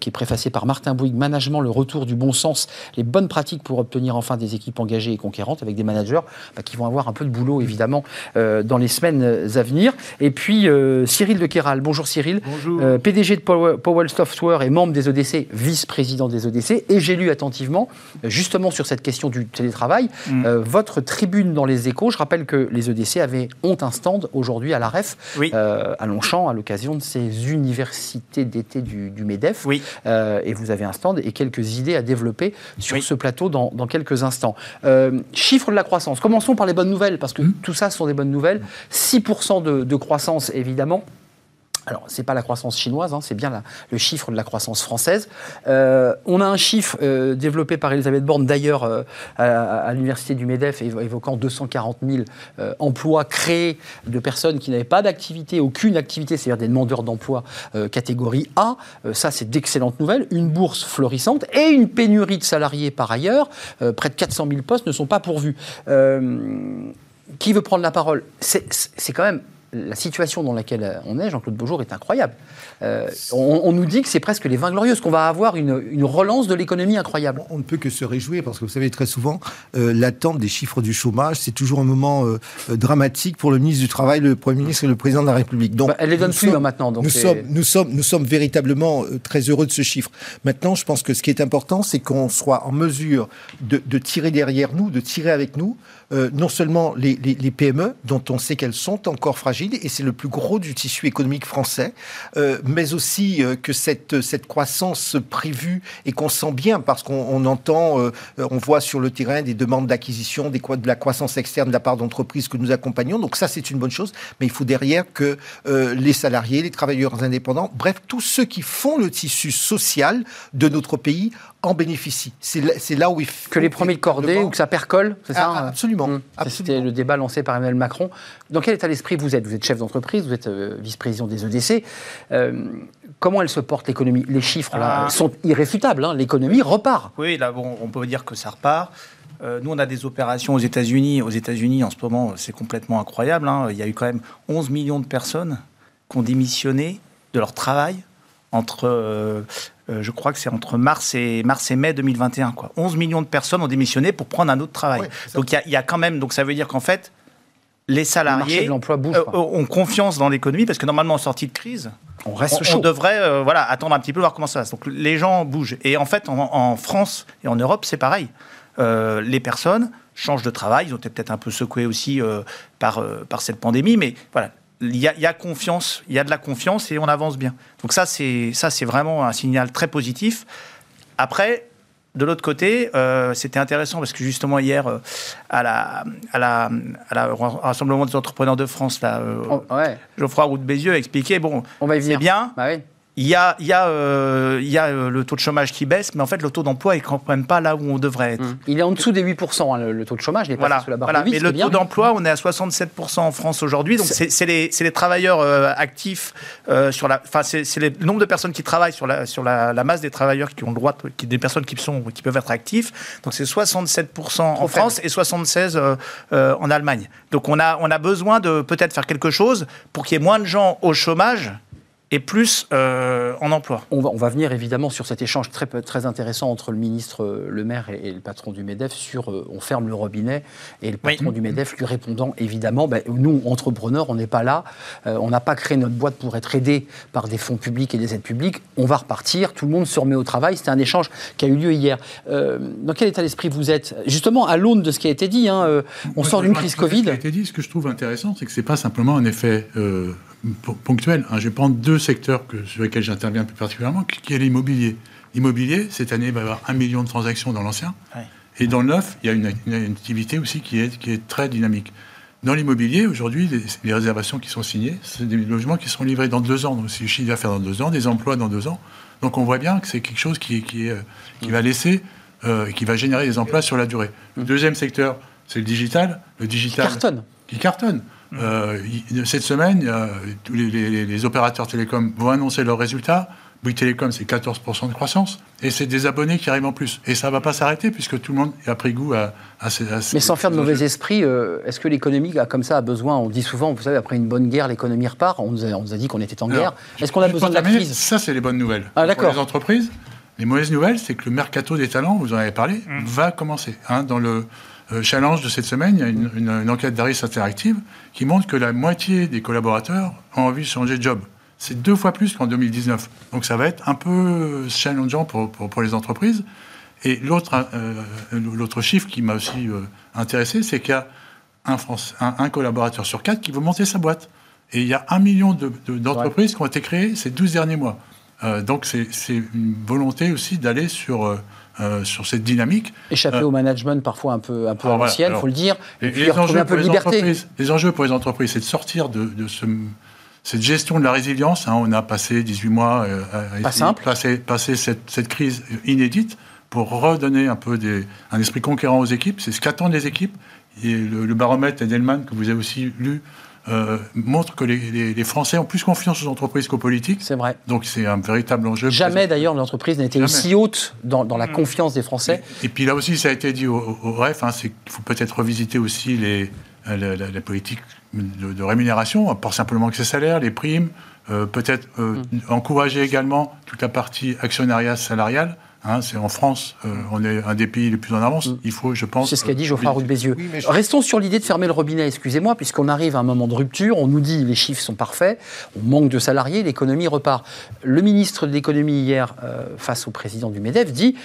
qui est préfacé par Martin Bouygues, Management, le retour du bon sens, les bonnes pratiques pour obtenir enfin des équipes engagées et conquérantes avec des managers bah, qui vont avoir un peu de boulot évidemment dans les semaines à venir. Et puis Cyril de Kéral. Bonjour Cyril. Bonjour. PDG de Powell Software et membre des ODC, vice-président des ODC. Et j'ai lu attentivement, justement sur cette question du télétravail, mm. euh, votre tribune dans les échos. Je rappelle que les EDC avaient, ont un stand aujourd'hui à la REF, euh, à Longchamp, à l'occasion de ces universités d'été du, MEDEF. Oui. Euh, et vous avez un stand et quelques idées à développer sur ce plateau dans, quelques instants. chiffre de la croissance. Commençons par les bonnes nouvelles, parce que mm. tout ça sont des bonnes nouvelles. 6% de, de croissance, évidemment. Alors, ce n'est pas la croissance chinoise, hein, c'est bien le chiffre de la croissance française. Euh, on a un chiffre euh, développé par Elisabeth Borne, d'ailleurs, euh, à, l'université du MEDEF, évoquant 240 000 emplois créés de personnes qui n'avaient pas d'activité, aucune activité, c'est-à-dire des demandeurs d'emploi catégorie A. ça, c'est d'excellentes nouvelles. Une bourse florissante et une pénurie de salariés par ailleurs. près de 400 000 postes ne sont pas pourvus. qui veut prendre la parole? C'est quand même la situation dans laquelle on est, Jean-Claude Beaujour, est incroyable. Euh, on, nous dit que c'est presque les 20 glorieuses, qu'on va avoir une, relance de l'économie incroyable. On ne peut que se réjouir, parce que vous savez, très souvent, euh, l'attente des chiffres du chômage, c'est toujours un moment euh, dramatique pour le ministre du Travail, le Premier ministre et le Président de la République. Donc, bah, elle les donne plus hein, maintenant. nous, sommes, nous, sommes, nous sommes véritablement très heureux de ce chiffre. Maintenant, je pense que ce qui est important, c'est qu'on soit en mesure de, de tirer derrière nous, de tirer avec nous euh, non seulement les, PME, dont on sait qu'elles sont encore fragiles, et c'est le plus gros du tissu économique français, euh, mais aussi euh, que cette, cette croissance prévue et qu'on sent bien, parce qu'on entend, on voit sur le terrain des demandes d'acquisition, de la croissance externe de la part d'entreprises que nous accompagnons. Donc ça, c'est une bonne chose, mais il faut derrière que les salariés, les travailleurs indépendants, bref, tous ceux qui font le tissu social de notre pays en bénéficient. C'est là où il faut... Que les premiers cordés ou que ça percole, c'est ça ah, Absolument. Mmh. C'était le débat lancé par Emmanuel Macron. Dans quel état d'esprit vous êtes? Vous êtes chef d'entreprise, vous êtes euh, vice-président des EDC. Euh, comment elle se porte l'économie? Les chiffres là, ah. sont irréfutables. Hein. L'économie repart. Oui, là, bon, on peut dire que ça repart. Euh, nous, on a des opérations aux États-Unis. Aux États-Unis, en ce moment, c'est complètement incroyable. Hein. Il y a eu quand même 11 millions de personnes qui ont démissionné de leur travail entre euh, je crois que c'est entre mars et, mars et mai 2021. Quoi. 11 millions de personnes ont démissionné pour prendre un autre travail. donc il y, a quand même, donc ça veut dire qu'en fait, les salariés euh, ont confiance dans l'économie parce que normalement en sortie de crise, on reste chaud. On devrait euh, voilà attendre un petit peu voir comment ça va. Donc les gens bougent et en fait en, France et en Europe c'est pareil. les personnes changent de travail, ils ont été peut-être un peu secoués aussi par par cette pandémie, mais voilà il y, a, confiance, il y a de la confiance et on avance bien. Donc ça, c'est ça, c'est vraiment un signal très positif. Après, de l'autre côté, euh, c'était intéressant parce que justement hier, euh, à, la, à, la, à la Rassemblement des entrepreneurs de France, là, euh, oh, Geoffroy Roux de Bézieux a expliqué bon, on va c'est bien, bah oui. Il y a, il y a, euh, il y a euh, le taux de chômage qui baisse, mais en fait, le taux d'emploi est quand même pas là où on devrait être. Mmh. Il est en dessous des 8%, hein, le, le, taux de chômage, il est voilà, sous la barre voilà. de 8, Mais le taux d'emploi, on est à 67% en France aujourd'hui. Donc, c'est les, les, travailleurs euh, actifs euh, sur la. Enfin, c'est le nombre de personnes qui travaillent sur, la, sur la, la, masse des travailleurs qui ont le droit, qui, des personnes qui, sont, qui peuvent être actifs. Donc, c'est 67% en France et 76% euh, en Allemagne. Donc, on a, on a besoin de peut-être faire quelque chose pour qu'il y ait moins de gens au chômage et plus euh, en emploi. On va, on va, venir évidemment sur cet échange très, très intéressant entre le ministre euh, Le Maire et, et le patron du MEDEF sur euh, on ferme le robinet et le patron oui. du MEDEF lui répondant évidemment ben, nous, entrepreneurs, on n'est pas là, euh, on n'a pas créé notre boîte pour être aidé par des fonds publics et des aides publiques, on va repartir, tout le monde se remet au travail. C'était un échange qui a eu lieu hier. Euh, dans quel état d'esprit vous êtes? Justement, à l'aune de ce qui a été dit, hein, on Moi, sort d'une crise Covid. Ce qui a été dit, ce que je trouve intéressant, c'est que ce n'est pas simplement un effet ponctuel. Hein. Je vais prendre deux secteurs que, sur lesquels j'interviens plus particulièrement, qui est l'immobilier. L'immobilier, cette année, il va y avoir un million de transactions dans l'ancien. Ouais. Et dans le neuf, il y a une, activité aussi qui est, qui est très dynamique. Dans l'immobilier, aujourd'hui, les, les, réservations qui sont signées, c'est des logements qui seront livrés dans deux ans. Donc, c'est le chiffre d'affaires dans deux ans, des emplois dans deux ans. Donc, on voit bien que c'est quelque chose qui, qui, est, qui va laisser, euh, qui va générer des emplois sur la durée. Le deuxième secteur, c'est le digital. Le digital. Qui cartonne. Qui cartonne. Euh, cette semaine, euh, tous les, les, les, opérateurs télécoms vont annoncer leurs résultats. Bouygues Télécom, c'est 14% de croissance. Et c'est des abonnés qui arrivent en plus. Et ça ne va pas s'arrêter puisque tout le monde a pris goût à, à ces. À Mais sans faire de mauvais esprit, euh, est-ce que l'économie, comme ça, a besoin On dit souvent, vous savez, après une bonne guerre, l'économie repart. On nous, a, on nous, a, dit qu'on était en guerre. Est-ce qu'on a besoin de la crise? Ça, c'est les bonnes nouvelles. Ah, Pour les entreprises, les mauvaises nouvelles, c'est que le mercato des talents, vous en avez parlé, mmh. va commencer. Hein, dans le challenge de cette semaine, il y a une, une, une enquête d'Aris Interactive qui montre que la moitié des collaborateurs ont envie de changer de job. C'est deux fois plus qu'en 2019. Donc ça va être un peu challengeant pour, pour, pour les entreprises. Et l'autre euh, chiffre qui m'a aussi euh, intéressé, c'est qu'il y a un, France, un, un, collaborateur sur quatre qui veut monter sa boîte. Et il y a un million d'entreprises de, de, ouais. qui ont été créées ces 12 derniers mois. Euh, donc c'est une volonté aussi d'aller sur euh, sur cette dynamique. Échapper euh, au management parfois un peu, un peu à l'ancienne, il faut le dire, et, et puis retrouver un peu de liberté. Les enjeux pour les entreprises, c'est de sortir de, de ce, cette gestion de la résilience. Hein, on a passé 18 mois euh, à, Pas simple. passer, passer cette, cette, crise inédite pour redonner un peu des, un esprit conquérant aux équipes. C'est ce qu'attendent les équipes. Et le, le baromètre Edelman, que vous avez aussi lu, euh, montre que les, les, les, Français ont plus confiance aux entreprises qu'aux politiques. C'est vrai. Donc c'est un véritable enjeu. Jamais d'ailleurs l'entreprise n'a été Jamais. aussi haute dans, dans, la confiance des Français. Et, et, puis là aussi, ça a été dit au, au REF, hein, c'est qu'il faut peut-être revisiter aussi les, la, la, la politique de, de, rémunération, pas simplement que ces salaires, les primes, euh, peut-être euh, mm. encourager également toute la partie actionnariat salarial. Hein, c'est en France, euh, on est un des pays les plus en avance. Mm. Il faut, je pense. C'est ce qu'a dit Geoffroy Roux Bézieux. Oui, je... Restons sur l'idée de fermer le robinet, excusez-moi, puisqu'on arrive à un moment de rupture. On nous dit les chiffres sont parfaits, on manque de salariés, l'économie repart. Le ministre de l'économie hier, euh, face au président du Medef, dit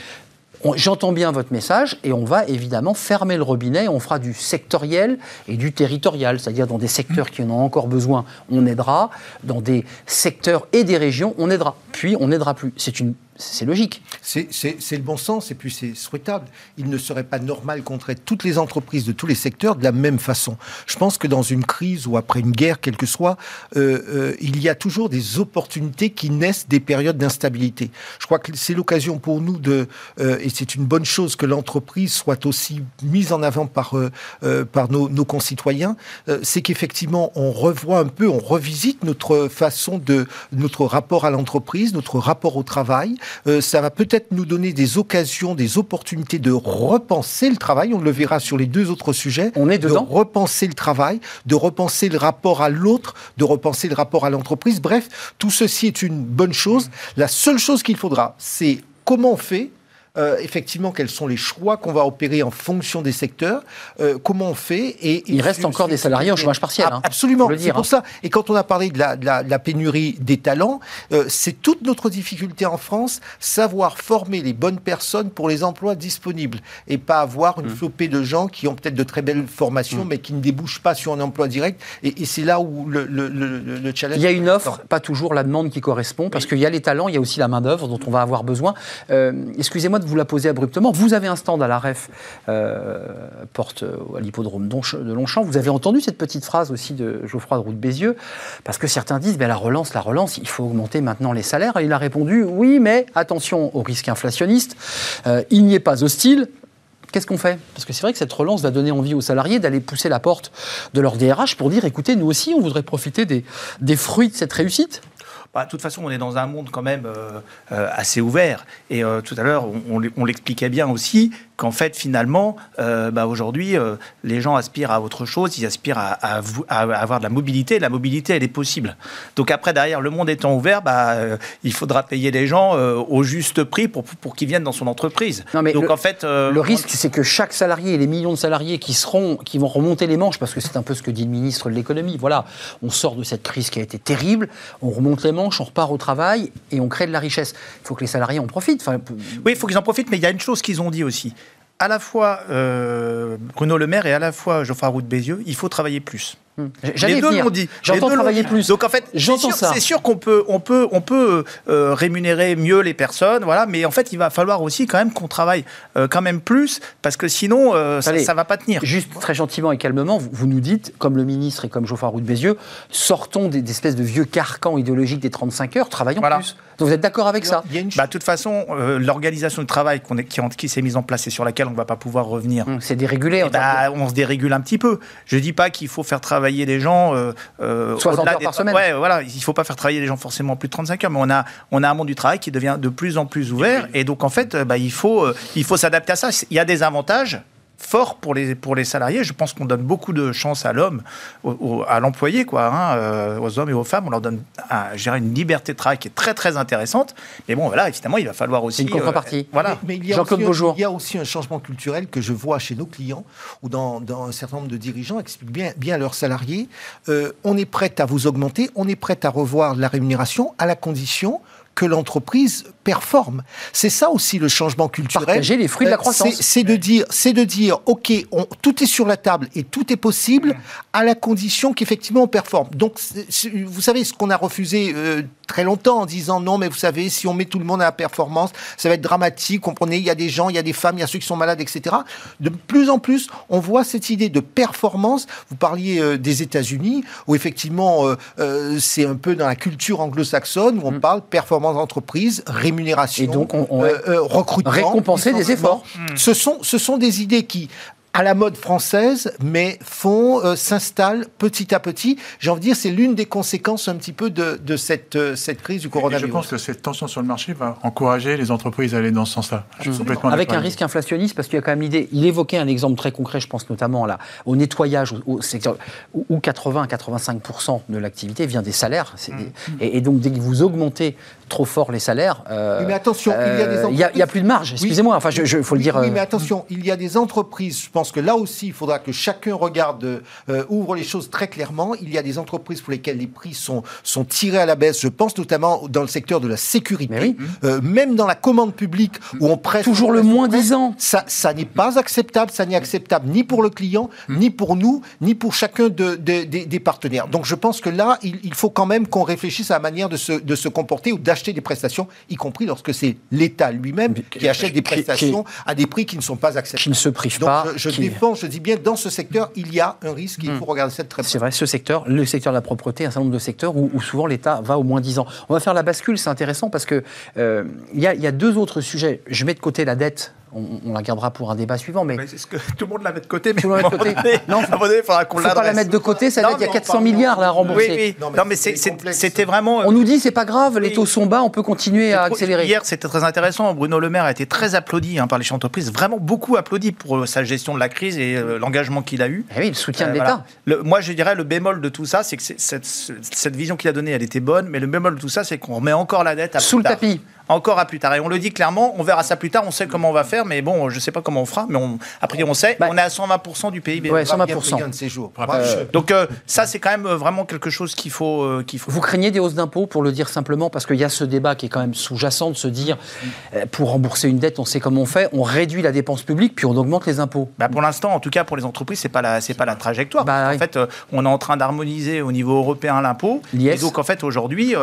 J'entends bien votre message et on va évidemment fermer le robinet. On fera du sectoriel et du territorial, c'est-à-dire dans des secteurs qui en ont encore besoin, on aidera. Dans des secteurs et des régions, on aidera. Puis on n'aidera plus. C'est une c'est logique. C'est le bon sens et puis c'est souhaitable. Il ne serait pas normal qu'on traite toutes les entreprises de tous les secteurs de la même façon. Je pense que dans une crise ou après une guerre, quelle que soit, euh, euh, il y a toujours des opportunités qui naissent des périodes d'instabilité. Je crois que c'est l'occasion pour nous de, euh, et c'est une bonne chose que l'entreprise soit aussi mise en avant par, euh, par nos, nos, concitoyens, c'est qu'effectivement on revoit un peu, on revisite notre façon de, notre rapport à l'entreprise, notre rapport au travail, euh, ça va peut-être nous donner des occasions, des opportunités de repenser le travail. On le verra sur les deux autres sujets. On est dedans. De repenser le travail, de repenser le rapport à l'autre, de repenser le rapport à l'entreprise. Bref, tout ceci est une bonne chose. La seule chose qu'il faudra, c'est comment on fait euh, effectivement quels sont les choix qu'on va opérer en fonction des secteurs, euh, comment on fait. Et, il reste encore des salariés au chômage partiel. Ah, absolument, c'est pour hein. ça. Et quand on a parlé de la, de la, de la pénurie des talents, euh, c'est toute notre difficulté en France, savoir former les bonnes personnes pour les emplois disponibles et pas avoir une mmh. flopée de gens qui ont peut-être de très belles formations mmh. mais qui ne débouchent pas sur un emploi direct. Et, et c'est là où le, le, le, le, challenge. Il y a une offre, pas toujours la demande qui correspond, parce oui. qu'il y a les talents, il y a aussi la main d'œuvre dont on va avoir besoin. Excusez-moi de vous la poser abruptement. Vous avez un stand à la REF, euh, porte euh, à l'hippodrome de Longchamp. Vous avez entendu cette petite phrase aussi de Geoffroy de Route-Bézieux Parce que certains disent, la relance, la relance, il faut augmenter maintenant les salaires. Et il a répondu, oui, mais attention au risque inflationniste. Euh, il n'y est pas hostile. Qu'est-ce qu'on fait? Parce que c'est vrai que cette relance va donner envie aux salariés d'aller pousser la porte de leur DRH pour dire écoutez, nous aussi, on voudrait profiter des fruits de cette réussite. Bah, de toute façon, on est dans un monde quand même euh, euh, assez ouvert. Et euh, tout à l'heure, on, on l'expliquait bien aussi qu'en fait, finalement, bah, aujourd'hui, les gens aspirent à autre chose, ils aspirent à, avoir de la mobilité. La mobilité, elle est possible. Donc après, derrière, le monde étant ouvert, bah, il faudra payer les gens au juste prix pour, pour qu'ils viennent dans son entreprise. Non, mais Donc le, en fait, le risque, c'est que chaque salarié et les millions de salariés qui seront, qui vont remonter les manches, parce que c'est un peu ce que dit le ministre de l'économie. Voilà, on sort de cette crise qui a été terrible, on remonte les manches on repart au travail et on crée de la richesse. Il faut que les salariés en profitent. oui, il faut qu'ils en profitent, mais il y a une chose qu'ils ont dit aussi. À la fois euh, Bruno Le Maire et à la fois Geoffroy Roux de Bézieux, il faut travailler plus. Les deux l'ont dit. J'entends travailler plus. Donc en fait, j'entends ça. C'est sûr qu'on peut, on peut, on peut euh, rémunérer mieux les personnes, voilà. Mais en fait, il va falloir aussi quand même qu'on travaille euh, quand même plus, parce que sinon, euh, ça, ne va pas tenir. Juste très gentiment et calmement, vous, nous dites, comme le ministre et comme Geoffroy Roux de Bézieux, sortons des, espèces de vieux carcans idéologiques des 35 heures, travaillons plus. Donc vous êtes d'accord avec ça bah, De toute façon, l'organisation du travail qu'on est, qui, qui s'est mise en place et sur laquelle on ne va pas pouvoir revenir. Hmm, c'est dérégulé. Eh bah, on se dérégule un petit peu. Je dis pas qu'il faut faire travailler des gens. Euh, euh, 60 heures par semaine. Ouais, voilà, il ne faut pas faire travailler les gens forcément plus de 35 heures, mais on a, on a un monde du travail qui devient de plus en plus ouvert. Et donc, en fait, bah, il faut, euh, il faut s'adapter à ça. Il y a des avantages fort pour les, pour les salariés. Je pense qu'on donne beaucoup de chance à l'homme, à l'employé, quoi, hein, euh, aux hommes et aux femmes. On leur donne une liberté de travail qui est très très intéressante. Mais bon, voilà, évidemment, il va falloir aussi. Une contrepartie. Euh, voilà. Mais, il, y a aussi un, il y a aussi un changement culturel que je vois chez nos clients ou dans, dans un certain nombre de dirigeants expliquent bien, bien à leurs salariés. Euh, on est prêt à vous augmenter, on est prêt à revoir la rémunération à la condition que l'entreprise performe. C'est ça aussi le changement culturel. Partager les fruits de la euh, croissance. C'est de dire, c'est de dire, ok, on, tout est sur la table et tout est possible à la condition qu'effectivement on performe. Donc, vous savez ce qu'on a refusé euh, très longtemps en disant non, mais vous savez, si on met tout le monde à la performance, ça va être dramatique. Comprenez, il y a des gens, il y a des femmes, il y a ceux qui sont malades, etc. De plus en plus, on voit cette idée de performance. Vous parliez euh, des États-Unis, où effectivement, c'est un peu dans la culture anglo-saxonne où on mm. parle performance d'entreprise, rémunération, et donc on, euh, euh, recrutement, récompenser des efforts. Ce sont, ce sont des idées qui à la mode française, mais font, euh, s'installent petit à petit. J'ai envie de dire, c'est l'une des conséquences un petit peu de, de cette, euh, cette crise du coronavirus. je pense que cette tension sur le marché va encourager les entreprises à aller dans ce sens-là. Avec un risque inflationniste, parce qu'il y a quand même l'idée, il évoquait un exemple très concret, je pense notamment là, au nettoyage, au, secteur, où 80 à 85 de l'activité vient des salaires. Mmh. et, donc, dès que vous augmentez trop fort les salaires, euh, mais attention, il y a des entreprises... Il n'y a, plus de marge, excusez-moi, enfin, il faut le dire... Oui, mais attention, il y a des entreprises, je pense que là aussi, il faudra que chacun regarde, euh, ouvre les choses très clairement. Il y a des entreprises pour lesquelles les prix sont, sont tirés à la baisse. Je pense notamment dans le secteur de la sécurité. Euh, même dans la commande publique, où on prête... Toujours le moins disant. Ça, ça n'est pas acceptable. Ça n'est acceptable ni pour le client, ni pour nous, ni pour chacun de, des partenaires. Donc je pense que là, il, faut quand même qu'on réfléchisse à la manière de se, de se comporter ou d'acheter des prestations, y compris lorsque c'est l'État lui-même qui achète des prestations à des prix qui ne sont pas acceptables. Qui ne se prive pas je défends, je dis bien, dans ce secteur, il y a un risque, il hmm. faut regarder ça très C'est vrai, ce secteur, le secteur de la propreté, un certain nombre de secteurs où, souvent l'État va au moins 10 ans. On va faire la bascule, c'est intéressant parce que euh, il y, y, a deux autres sujets. Je mets de côté la dette on, la gardera pour un débat suivant. Mais, c'est ce que tout le monde la met de côté. Mais tout le monde de côté. non, il faudra qu'on faut pas la mettre de côté. Ça il y a 400 milliards à rembourser. Oui, Non, mais, c'était vraiment. On nous dit c'est pas grave, les taux sont bas, on peut continuer à accélérer. Hier, c'était très intéressant. Bruno Le Maire a été très applaudi hein, par les chefs d'entreprise, vraiment beaucoup applaudi pour euh, sa gestion de la crise et euh, l'engagement qu'il a eu. Eh oui, le soutien de euh, l'État. Moi, je dirais le bémol de tout ça, c'est que cette, cette, vision qu'il a donnée, elle était bonne, mais le bémol de tout ça, c'est qu'on remet encore la dette à sous le tapis encore à plus tard. Et on le dit clairement, on verra ça plus tard, on sait comment on va faire, mais bon, je ne sais pas comment on fera, mais on, après on sait, bah, on est à 120% du PIB. Ouais, 120%. De ces jours. Euh, donc euh, ça, c'est quand même euh, vraiment quelque chose qu'il faut, qu'il faut. Vous craignez des hausses d'impôts, pour le dire simplement, parce qu'il y a ce débat qui est quand même sous-jacent de se dire, pour rembourser une dette, on sait comment on fait, on réduit la dépense publique, puis on augmente les impôts. Bah, pour l'instant, en tout cas pour les entreprises, c'est pas la, c'est pas la trajectoire. Bah, en fait, on est en train d'harmoniser au niveau européen l'impôt. Et donc en fait aujourd'hui,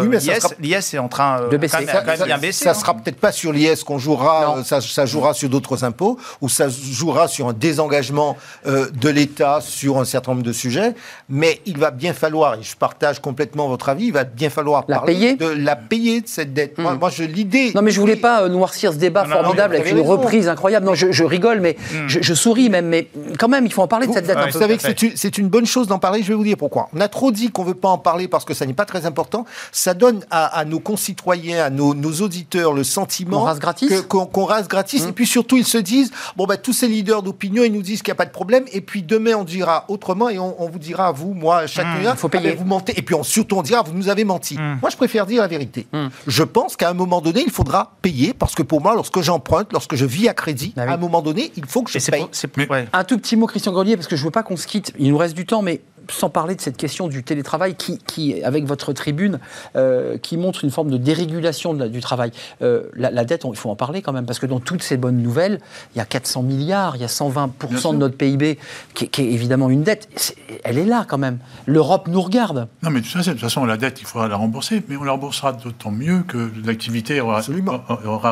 l'IS, est en train de baisser. Quand même, bien baisser. Baisser. Ça hein. sera peut-être pas sur l'IS qu'on jouera, euh, ça, ça jouera sur d'autres impôts, ou ça jouera sur un désengagement euh, de l'État sur un certain nombre de sujets. Mais il va bien falloir, et je partage complètement votre avis, il va bien falloir La parler payer de la payer de cette dette. Moi, Mm. moi, je l'idée. Non, mais je voulais pas euh, noircir ce débat Non, formidable non, avec une reprise incroyable. Non, je, je rigole, mais je, je souris même. Mais quand même, il faut en parler de cette dette Ouais, un Vous peu. savez que c'est une, bonne chose d'en parler, je vais vous dire pourquoi. On a trop dit qu'on ne veut pas en parler parce que ça n'est pas très important. Ça donne à, à nos concitoyens, à nos, nos auditeurs le sentiment Qu'on rase gratis que- qu'on qu'on rase gratis. Mmh. Et puis surtout, ils se disent, bon, bah, tous ces leaders d'opinion, ils nous disent qu'il n'y a pas de problème. Et puis demain, on dira autrement et on, on vous dira, vous, moi, chacun, Mmh, il faut payer. vous mentez. Et puis on- surtout, on dira, vous nous avez menti. Mmh. Moi, je préfère dire la vérité. Mmh. Je pense qu'à un moment donné, il faudra payer parce que pour moi, lorsque j'emprunte, lorsque je vis à crédit, Ah oui. à un moment donné, il faut que je Et c'est paye. pour- c'est- Mais- ouais. Un tout petit mot, Christian Grelier, parce que je veux pas qu'on se quitte. Il nous reste du temps, mais sans parler de cette question du télétravail qui, qui avec votre tribune, euh, qui montre une forme de dérégulation de la- du travail. Euh, la, la dette, on- il faut en parler quand même, parce que dans toutes ces bonnes nouvelles, il y a 400 milliards, il y a 120% Bien sûr. de notre PIB, qui, est- qui est évidemment une dette. Elle est là quand même. L'Europe nous regarde. Non, mais tout ça, c'est- de toute façon, la dette, il faudra la rembourser, mais on la remboursera d'autant mieux que l'activité aura,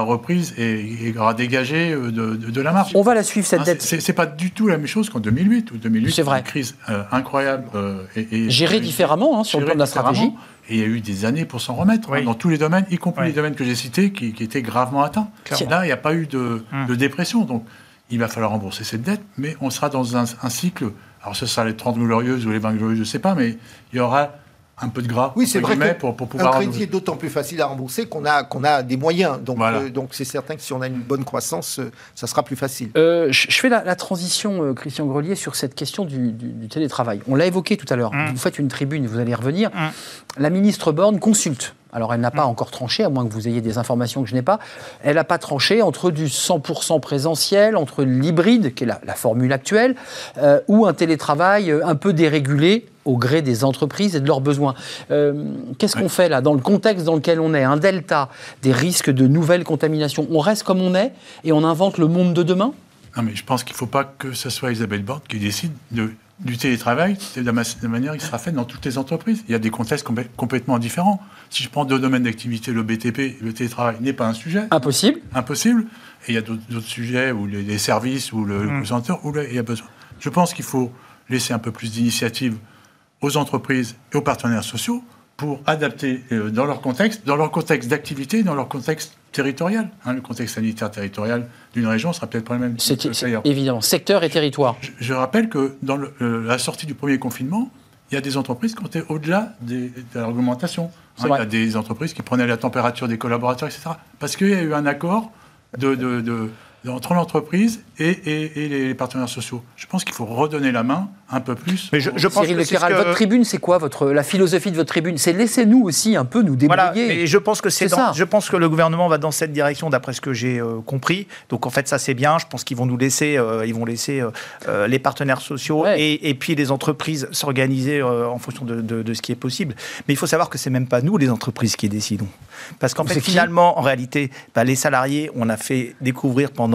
reprise et, et aura dégagé euh, de, de- de la marge. On va la suivre, cette Hein, dette. c'est- C'est pas du tout la même chose qu'en 2008. Ou 2008, C'est vrai. Une crise euh, incroyable. Euh, et, et- Gérée et- différemment, hein, sur le gérée plan de la stratégie. Et il y a eu des années pour s'en remettre, Oui. hein, dans tous les domaines, y compris Oui. les domaines que j'ai cités, qui, qui étaient gravement atteints. Clairement. Là, il n'y a pas eu de, Hum. de dépression. Donc, il va falloir rembourser cette dette, mais on sera dans un, un cycle. Alors, ce sera les 30 glorieuses ou les 20 glorieuses, je ne sais pas, mais il y aura un peu de gras Oui, c'est vrai guillemets, que pour, pour un crédit est d'autant plus facile à rembourser qu'on a, qu'on a des moyens. Donc, Voilà. euh, donc c'est certain que si on a une bonne croissance, euh, ça sera plus facile. Euh, je je fais la, la transition, euh, Christian Grelier, sur cette question du, du- du télétravail. On l'a évoqué tout à l'heure. Mm. Vous faites une tribune, vous allez y revenir. Mm. La ministre Borne consulte. Alors, elle n'a pas encore tranché, à moins que vous ayez des informations que je n'ai pas. Elle n'a pas tranché entre du 100% présentiel, entre l'hybride, qui est la, la formule actuelle, euh, ou un télétravail euh, un peu dérégulé au gré des entreprises et de leurs besoins. Euh, Qu'est-ce qu'on fait là, dans le contexte dans lequel on est Un delta, des risques de nouvelles contaminations? On reste comme on est et on invente le monde de demain? Non, mais je pense qu'il ne faut pas que ce soit Isabelle Borne qui décide de, du télétravail de la, mas- de la manière qui sera faite dans toutes les entreprises. Il y a des contextes complè- complètement différents. Si je prends deux domaines d'activité, le BTP, le télétravail n'est pas un sujet, Impossible. impossible. Et il y a d'autres sujets, ou les, les services, ou le, Mm. center, où là, il y a besoin. Je pense qu'il faut laisser un peu plus d'initiative aux entreprises et aux partenaires sociaux pour adapter euh, dans leur contexte, dans leur contexte d'activité, dans leur contexte territorial. Hein, le contexte sanitaire territorial d'une région sera peut-être pas le même. C'est secteur et territoire. Je, je rappelle que dans le- la sortie du premier confinement, il y a des entreprises qui ont été au-delà de l'argumentation. Hein, il y a des entreprises qui prenaient la température des collaborateurs, etc. Parce qu'il y a eu un accord de, de- de- de- entre l'entreprise et, et- et les partenaires sociaux. Je pense qu'il faut redonner la main un peu plus. Mais je, je pense Cyril que ce que- votre tribune, c'est quoi votre, la philosophie de votre tribune? C'est laissez-nous aussi un peu nous débrouiller. Voilà, et je pense que c'est je pense que le gouvernement va dans cette direction d'après ce que j'ai euh, compris. Donc en fait ça c'est bien. Je pense qu'ils vont nous laisser, euh, ils vont laisser euh, les partenaires sociaux Ouais. et, et puis les entreprises s'organiser euh, en fonction de, de- de ce qui est possible. Mais il faut savoir que c'est même pas nous les entreprises qui décidons, parce qu'en fait finalement en réalité bah, les salariés on a fait découvrir pendant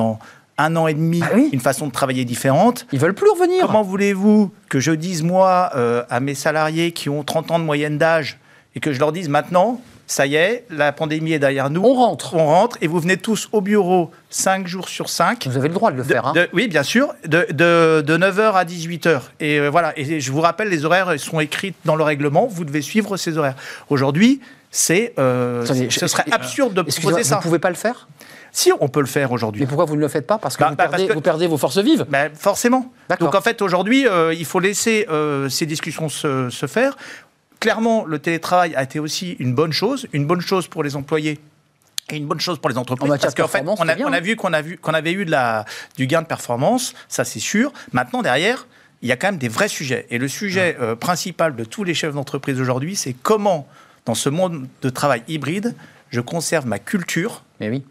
un an et demi Ah oui. une façon de travailler différente. Ils veulent plus revenir. Comment voulez-vous que je dise, moi, euh, à mes salariés qui ont 30 ans de moyenne d'âge, et que je leur dise maintenant, ça y est, la pandémie est derrière nous, On rentre. on rentre, et vous venez tous au bureau 5 jours sur 5. Vous avez le droit de le De- faire. hein. de- oui, bien sûr, de, de, 9h à 18h. Et euh, voilà, et je vous rappelle, les horaires sont écrits dans le règlement, vous devez suivre ces horaires. Aujourd'hui, c'est, euh, ce serait absurde de proposer vous ça. ne pouvez pas le faire? Si, on peut le faire aujourd'hui. Mais pourquoi vous ne le faites pas? Parce que, Bah, vous, bah, perdez, parce que- vous perdez vos forces vives. Ben, forcément. Donc en fait, aujourd'hui, euh, il faut laisser euh, ces discussions se, se faire. Clairement, le télétravail a été aussi une bonne chose, une bonne chose pour les employés. Et une bonne chose pour les entreprises En parce qu'en fait, on a, c'est bien, on a hein. vu qu'on a vu qu'on avait eu de la, du gain de performance, ça c'est sûr. Maintenant derrière, il y a quand même des vrais sujets. Et le sujet euh, principal de tous les chefs d'entreprise aujourd'hui, c'est comment, dans ce monde de travail hybride, je conserve ma culture, Mais oui.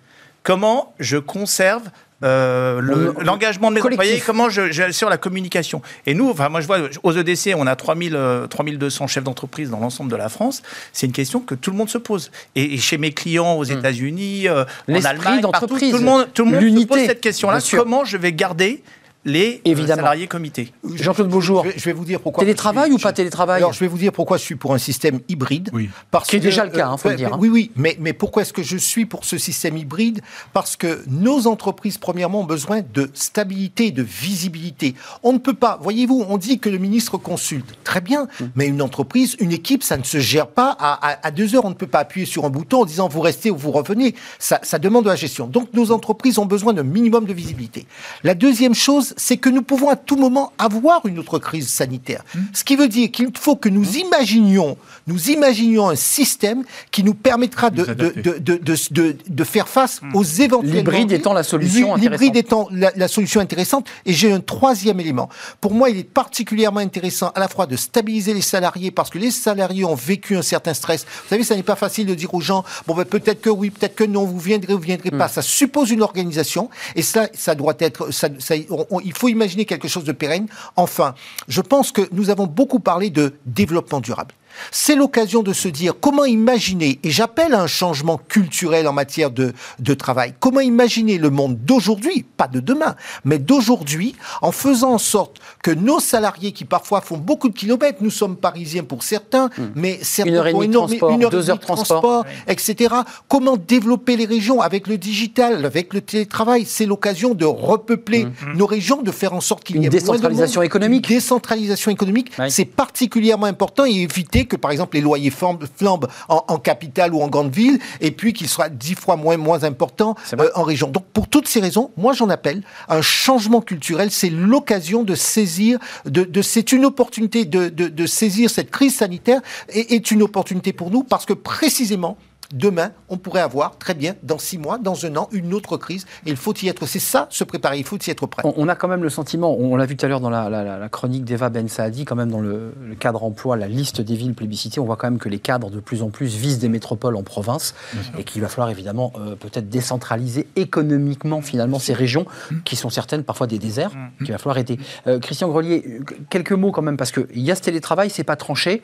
Comment je conserve euh, le- On- l'engagement de mes collectif. employés, comment je- j'assure la communication. Et nous, enfin, moi je vois aux EDC, on a 3000, euh, 3200 chefs d'entreprise dans l'ensemble de la France. C'est une question que tout le monde se pose. Et, et chez mes clients aux États-Unis, euh, en Hmm. Allemagne, partout, tout le monde, tout le monde se pose cette question-là. Comment je vais garder les euh, salariés comités. Jean-Claude Beaujour. Je vais, vous dire pourquoi. Télétravail ou pas télétravail Alors, je vais vous dire pourquoi je suis pour un système hybride. Oui. Parce Qui est déjà le cas, il hein, faut le dire. Hein. Oui, oui. Mais, mais pourquoi est-ce que je suis pour ce système hybride? Parce que nos entreprises, premièrement, ont besoin de stabilité, de visibilité. On ne peut pas. Voyez-vous, on dit que le ministre consulte. Très bien. Mm. Mais une entreprise, une équipe, ça ne se gère pas à, à, deux heures. On ne peut pas appuyer sur un bouton en disant vous restez ou vous revenez. Ça, ça demande de la gestion. Donc, nos entreprises ont besoin d'un minimum de visibilité. La deuxième chose, c'est que nous pouvons à tout moment avoir une autre crise sanitaire. Mmh. Ce qui veut dire qu'il faut que nous mmh. imaginions, nous imaginions un système qui nous permettra de, de, de, de, faire face mmh. aux éventuels... L'hybride étant la solution intéressante. L'hybride étant la, solution intéressante. Et j'ai un troisième élément. Pour moi, il est particulièrement intéressant à la fois de stabiliser les salariés parce que les salariés ont vécu un certain stress. Vous savez, ça n'est pas facile de dire aux gens, bon, ben, peut-être que oui, peut-être que non, vous viendrez ou vous viendrez pas. Ça suppose une organisation et ça, ça doit être, ça, il faut imaginer quelque chose de pérenne. Enfin, je pense que nous avons beaucoup parlé de développement durable. C'est l'occasion de se dire comment imaginer, et j'appelle à un changement culturel en matière de, de travail, comment imaginer le monde d'aujourd'hui, pas de demain, mais d'aujourd'hui, en faisant en sorte que nos salariés qui parfois font beaucoup de kilomètres, nous sommes parisiens pour certains, hmm. mais certains une heure et demie de transport, une heure deux heures de transport, etc. Comment développer les régions avec le digital, avec le télétravail C'est l'occasion de repeupler hmm. nos régions, de faire en sorte qu'il y ait une décentralisation économique. Une décentralisation économique, c'est particulièrement important et éviter que, par exemple, les loyers flambent en, capitale ou en grande ville, et puis qu'il sera dix fois moins, moins important euh, en région. Donc, pour toutes ces raisons, moi, j'en appelle un changement culturel. C'est l'occasion de saisir, de, c'est une opportunité de, de, saisir cette crise sanitaire et est une opportunité pour nous parce que précisément, demain, on pourrait avoir très bien, dans six mois, dans un an, une autre crise. Et il faut y être. C'est ça, se préparer. Il faut y être prêt. On, a quand même le sentiment, on l'a vu tout à l'heure dans la, chronique d'Eva Ben Saadi, quand même dans le, cadre emploi, la liste des villes plébiscitées, on voit quand même que les cadres de plus en plus visent des métropoles en province et qu'il va falloir évidemment euh, peut-être décentraliser économiquement finalement ces régions qui sont certaines parfois des déserts mmh. qu'il va falloir aider. Euh, Christian Grelier, quelques mots quand même parce qu'il y a ce télétravail, c'est pas tranché.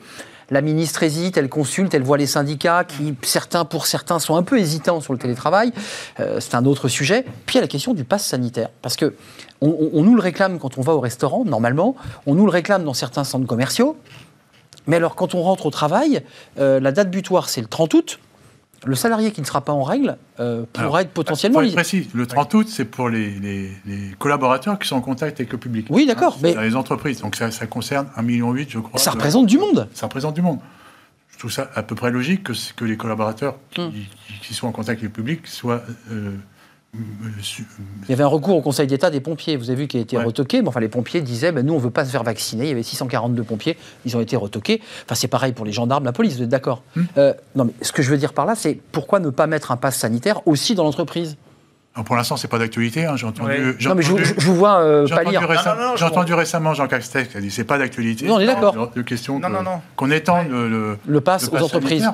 La ministre hésite, elle consulte, elle voit les syndicats qui, certains pour certains, sont un peu hésitants sur le télétravail. Euh, c'est un autre sujet. Puis il y a la question du pass sanitaire. Parce que on, nous le réclame quand on va au restaurant, normalement. On nous le réclame dans certains centres commerciaux. Mais alors, quand on rentre au travail, euh, la date butoir, c'est le 30 août le salarié qui ne sera pas en règle euh, pourra être potentiellement. Pour être précis, le 30 août, c'est pour les, collaborateurs qui sont en contact avec le public. Oui, d'accord. Hein, mais les entreprises. Donc ça, concerne 1,8 million, je crois. Ça représente du monde. Ça représente du monde. Je trouve ça à peu près logique que, que les collaborateurs qui, hmm. sont en contact avec le public soient. Euh, il y avait un recours au Conseil d'État des pompiers, vous avez vu, qui a été retoqué. enfin, les pompiers disaient, ben, nous, on ne veut pas se faire vacciner. Il y avait 642 pompiers, ils ont été retoqués. Enfin, c'est pareil pour les gendarmes, la police, vous êtes d'accord hmm. euh, Non, mais ce que je veux dire par là, c'est pourquoi ne pas mettre un pass sanitaire aussi dans l'entreprise? Pour l'instant, c'est pas d'actualité. Hein. J'ai entendu, Non, mais je, vous vois euh, pas lire. J'ai entendu récemment Jean Castex qui a dit c'est pas d'actualité. Non, on est d'accord. De question qu'on étende le, le, pass aux entreprises.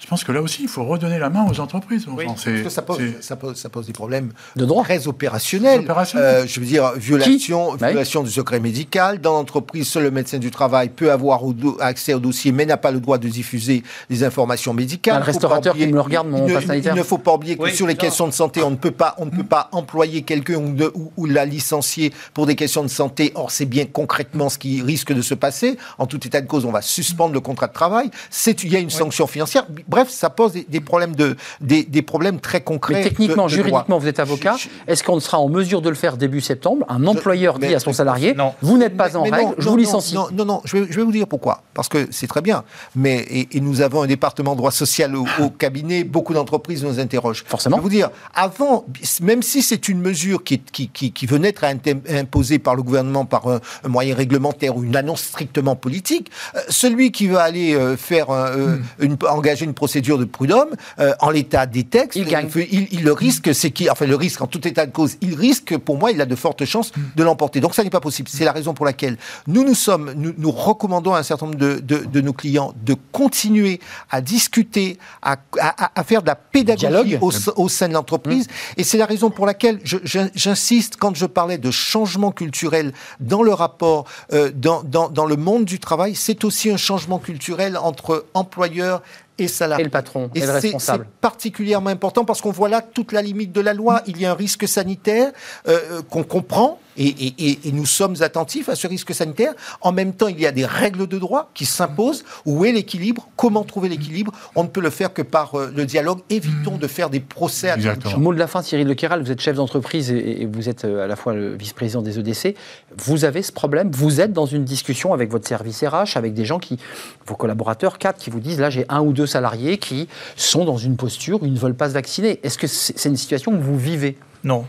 Je pense que là aussi, il faut redonner la main aux entreprises. Oui. Parce que ça pose, ça, pose, ça pose, des problèmes de droit très opérationnels. Euh, je veux dire, violation, violation du secret médical. Dans l'entreprise, seul le médecin du travail peut avoir accès au dossier, mais n'a pas le droit de diffuser les informations médicales. Un restaurateur qui me regarde mon passe sanitaire. Il ne faut pas oublier que sur les questions de santé, on ne peut pas, on ne peut pas employer quelqu'un ou, ou, la licencier pour des questions de santé. Or, c'est bien concrètement ce qui risque de se passer. En tout état de cause, on va suspendre le contrat de travail. Il y a une sanction financière Bref, ça pose des, problèmes, de, des, problèmes très concrets. Mais techniquement, juridiquement, vous êtes avocat. Est-ce qu'on sera en mesure de le faire début septembre? Un employeur dit à son salarié Vous n'êtes pas en règle, je vous licencie. Non, non, non, je vais, vous dire pourquoi. Parce que c'est très bien. Mais, et, nous avons un département droit social au, cabinet, beaucoup d'entreprises nous interrogent. Forcément. Je vais vous dire, avant, même si c'est une mesure qui, qui, qui, venait être imposée par le gouvernement par un, moyen réglementaire ou une annonce strictement politique, euh, celui qui va aller euh, faire euh, hmm. une, engager une procédure de prud'homme, euh, en l'état des textes, il, gagne. il, le risque, c'est qui, enfin le risque en tout état de cause, il risque, pour moi, il a de fortes chances de l'emporter. Donc ça n'est pas possible. C'est la raison pour laquelle nous nous sommes, nous, nous recommandons à un certain nombre de, de, nos clients de continuer à discuter, à, à, faire de la pédagogie au, au, sein de l'entreprise. Mmh. Et c'est la raison pour laquelle j'insiste quand je parlais de changement culturel dans le rapport, euh, dans, dans, dans le monde du travail, c'est aussi un changement culturel entre employeurs et le patron, et, le responsable. C'est particulièrement important parce qu'on voit là toute la limite de la loi. Il y a un risque sanitaire euh, euh, qu'on comprend, et, et, et, nous sommes attentifs à ce risque sanitaire. En même temps, il y a des règles de droit qui s'imposent. Où est l'équilibre? Comment trouver l'équilibre? On ne peut le faire que par euh, le dialogue. Évitons de faire des procès à Mot de la fin, Cyril Lequeral, vous êtes chef d'entreprise et, vous êtes euh, à la fois le vice-président des EDC. Vous avez ce problème? Vous êtes dans une discussion avec votre service RH, avec des gens qui, vos collaborateurs, quatre, qui vous disent là, j'ai un ou deux salariés qui sont dans une posture où ils ne veulent pas se vacciner. Est-ce que c'est une situation que vous vivez? Non.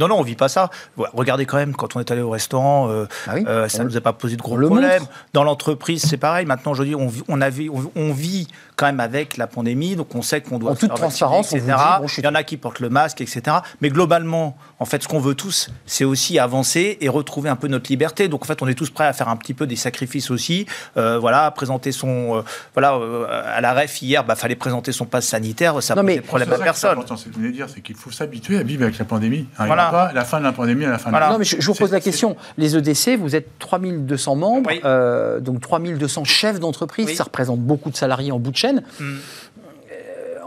Non, non, on vit pas ça. Regardez quand même, quand on est allé au restaurant, euh, ah euh, ça ne nous a pas posé de gros problèmes. Dans l'entreprise, c'est pareil. Maintenant, aujourd'hui, on, on, on, on, vit quand même avec la pandémie, donc on sait qu'on doit. En toute transparence, etc. Il y en a qui portent le masque, etc. Mais globalement, en fait, ce qu'on veut tous, c'est aussi avancer et retrouver un peu notre liberté. Donc, en fait, on est tous prêts à faire un petit peu des sacrifices aussi. Euh, voilà, présenter son. voilà, à la REF hier, bah, fallait présenter son passe sanitaire. Ça pose des problèmes à personne. Ce que je voulais dire, c'est qu'il faut s'habituer à vivre avec la pandémie. Voilà la fin de la pandémie à la fin de Non, mais je, vous pose la question. Les EDC, vous êtes 3200 membres, euh, donc 3200 chefs d'entreprise, ça représente beaucoup de salariés en bout de chaîne. Hmm.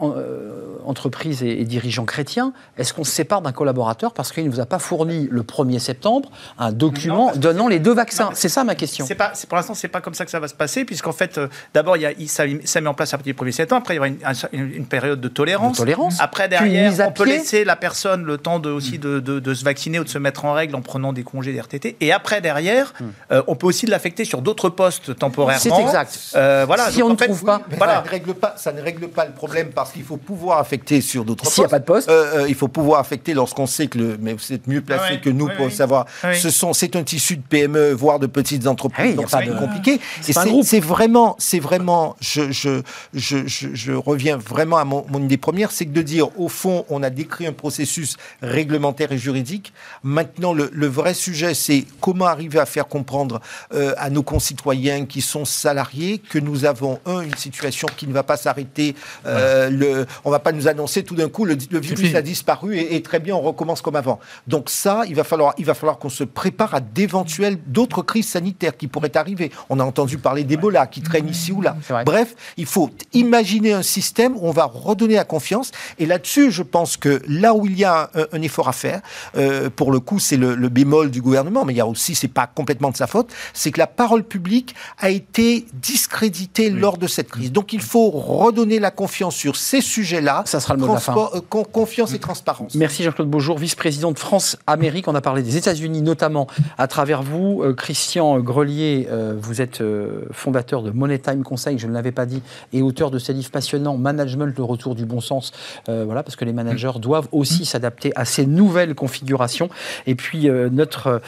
Euh, entreprise et, dirigeants chrétiens, est-ce qu'on se sépare d'un collaborateur parce qu'il ne vous a pas fourni le 1er septembre un document donnant les deux vaccins? C'est ça ma question. C'est pas, pour l'instant, c'est pas comme ça que ça va se passer, puisqu'en fait, euh, d'abord, il y ça, met en place à partir du 1er septembre, après, il y aura une, période de tolérance. tolérance. Après, derrière, on peut laisser la personne le temps de, aussi de, de, se vacciner ou de se mettre en règle en prenant des congés d'RTT. Et après, derrière, hmm. euh, on peut aussi l'affecter sur d'autres postes temporairement. C'est exact. Euh, voilà. Si on ne trouve pas. voilà. ça, ne règle pas, ça ne règle pas le problème parce qu'il faut pouvoir affecter sur d'autres S'il n'y a pas de poste. Euh, euh, il faut pouvoir affecter lorsqu'on sait que le. Mais vous êtes mieux placé que nous pour savoir. Ce sont, c'est un tissu de PME, voire de petites entreprises. Ah donc c'est compliqué. Et c'est vraiment, c'est vraiment. Je, je, je, je, reviens vraiment à mon, mon idée première, c'est que de dire, au fond, on a décrit un processus réglementaire et juridique. Maintenant, le, le vrai sujet, c'est comment arriver à faire comprendre euh, à nos concitoyens qui sont salariés que nous avons, un, une situation qui ne va pas s'arrêter. Euh, le, on va pas nous annoncer tout d'un coup le, virus a disparu et, très bien, on recommence comme avant. Donc ça, il va falloir, il va falloir qu'on se prépare à d'éventuelles d'autres crises sanitaires qui pourraient arriver. On a entendu parler d'Ebola qui traîne ici ou là. Bref, il faut imaginer un système où on va redonner la confiance. Et là-dessus, je pense que là où il y a un, effort à faire, euh, pour le coup, c'est le, bémol du gouvernement, mais il y a aussi, c'est pas complètement de sa faute, c'est que la parole publique a été discréditée lors de cette crise. Donc il faut redonner la confiance sur ces sujets-là. Ça sera le mot de la fin. Euh, confiance et transparence. Merci Jean-Claude Beaujour, vice-président de France-Amérique. On a parlé des États-Unis notamment à travers vous. Euh, Christian Grelier, euh, vous êtes fondateur de Money Time Conseil, je ne l'avais pas dit, et auteur de ce livre passionnant, Management, le retour du bon sens. voilà, parce que les managers doivent aussi s'adapter à ces nouvelles configurations. Et puis notre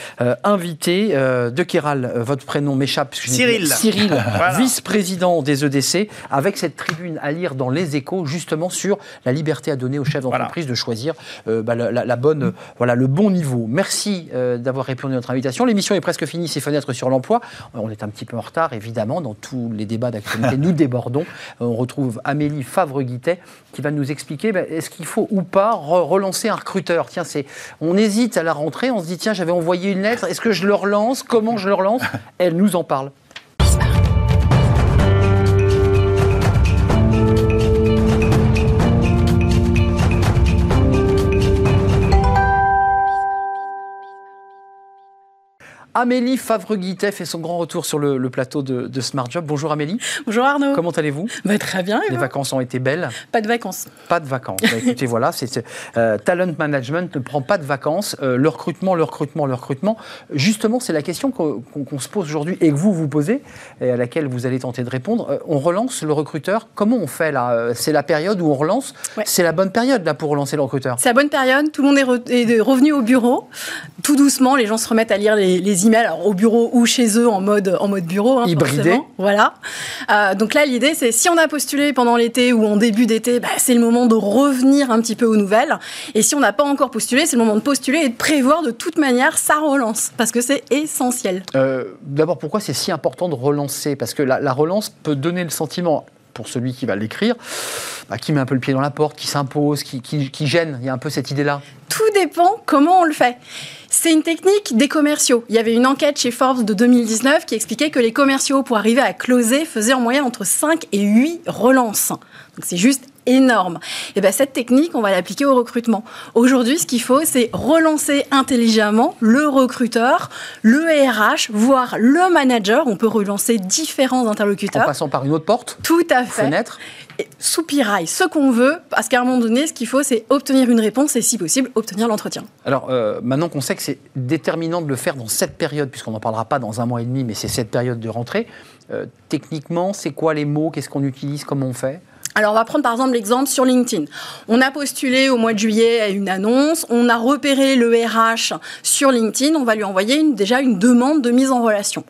invité de Kéral, votre prénom m'échappe. Cyril. Cyril, vice-président des EDC, avec cette tribune à lire dans Les Échos, justement sur la liberté à donner aux chefs d'entreprise de choisir euh, bah, la, bonne, voilà, le bon niveau. Merci euh, d'avoir répondu à notre invitation. L'émission est presque finie, ces fenêtres sur l'emploi. On est un petit peu en retard, évidemment, dans tous les débats d'actualité. nous débordons. On retrouve Amélie Favre-Guittet qui va nous expliquer bah, est-ce qu'il faut ou pas relancer un recruteur? Tiens, c'est, on hésite à la rentrée, on se dit tiens, j'avais envoyé une lettre, est-ce que je le relance? Comment je le relance? Elle nous en parle. Amélie Favre-Guittet fait son grand retour sur le, plateau de, Smart Job. Bonjour Amélie. Bonjour Arnaud. Comment allez-vous? Bah, Très bien. Les vacances ont été belles Pas de vacances. Pas de vacances. Bah, écoutez, voilà, c'est euh, talent management ne prend pas de vacances. Euh, le recrutement, le recrutement, le recrutement. Justement, c'est la question qu'on se pose aujourd'hui et que vous vous posez et à laquelle vous allez tenter de répondre. Euh, on relance le recruteur. Comment on fait là? C'est la période où on relance? C'est la bonne période là pour relancer le recruteur? C'est la bonne période. Tout le monde est, revenu au bureau. Tout doucement, les gens se remettent à lire les, les alors au bureau ou chez eux en mode, en mode bureau. Hein, Hybridé. Voilà. Euh, donc là, l'idée, c'est si on a postulé pendant l'été ou en début d'été, bah, c'est le moment de revenir un petit peu aux nouvelles. Et si on n'a pas encore postulé, c'est le moment de postuler et de prévoir de toute manière sa relance, parce que c'est essentiel. Euh, d'abord, pourquoi c'est si important de relancer? Parce que la, relance peut donner le sentiment pour celui qui va l'écrire, bah, qui met un peu le pied dans la porte, qui s'impose, qui, gêne. Il y a un peu cette idée-là. Tout dépend comment on le fait. C'est une technique des commerciaux. Il y avait une enquête chez Forbes de 2019 qui expliquait que les commerciaux, pour arriver à closer, faisaient en moyenne entre 5 et 8 relances. C'est juste énorme. Et ben cette technique, on va l'appliquer au recrutement. Aujourd'hui, ce qu'il faut, c'est relancer intelligemment le recruteur, le RH, voire le manager. On peut relancer différents interlocuteurs. En passant par une autre porte Tout à fait. Fenêtre soupirail ce qu'on veut, parce qu'à un moment donné, ce qu'il faut, c'est obtenir une réponse et, si possible, obtenir l'entretien. Alors, euh, maintenant qu'on sait que c'est déterminant de le faire dans cette période, puisqu'on n'en parlera pas dans un mois et demi, mais c'est cette période de rentrée, euh, techniquement, c'est quoi les mots? Qu'est-ce qu'on utilise? Comment on fait? Alors, on va prendre par exemple l'exemple sur LinkedIn. On a postulé au mois de juillet à une annonce, on a repéré le RH sur LinkedIn, on va lui envoyer déjà une demande de mise en relation.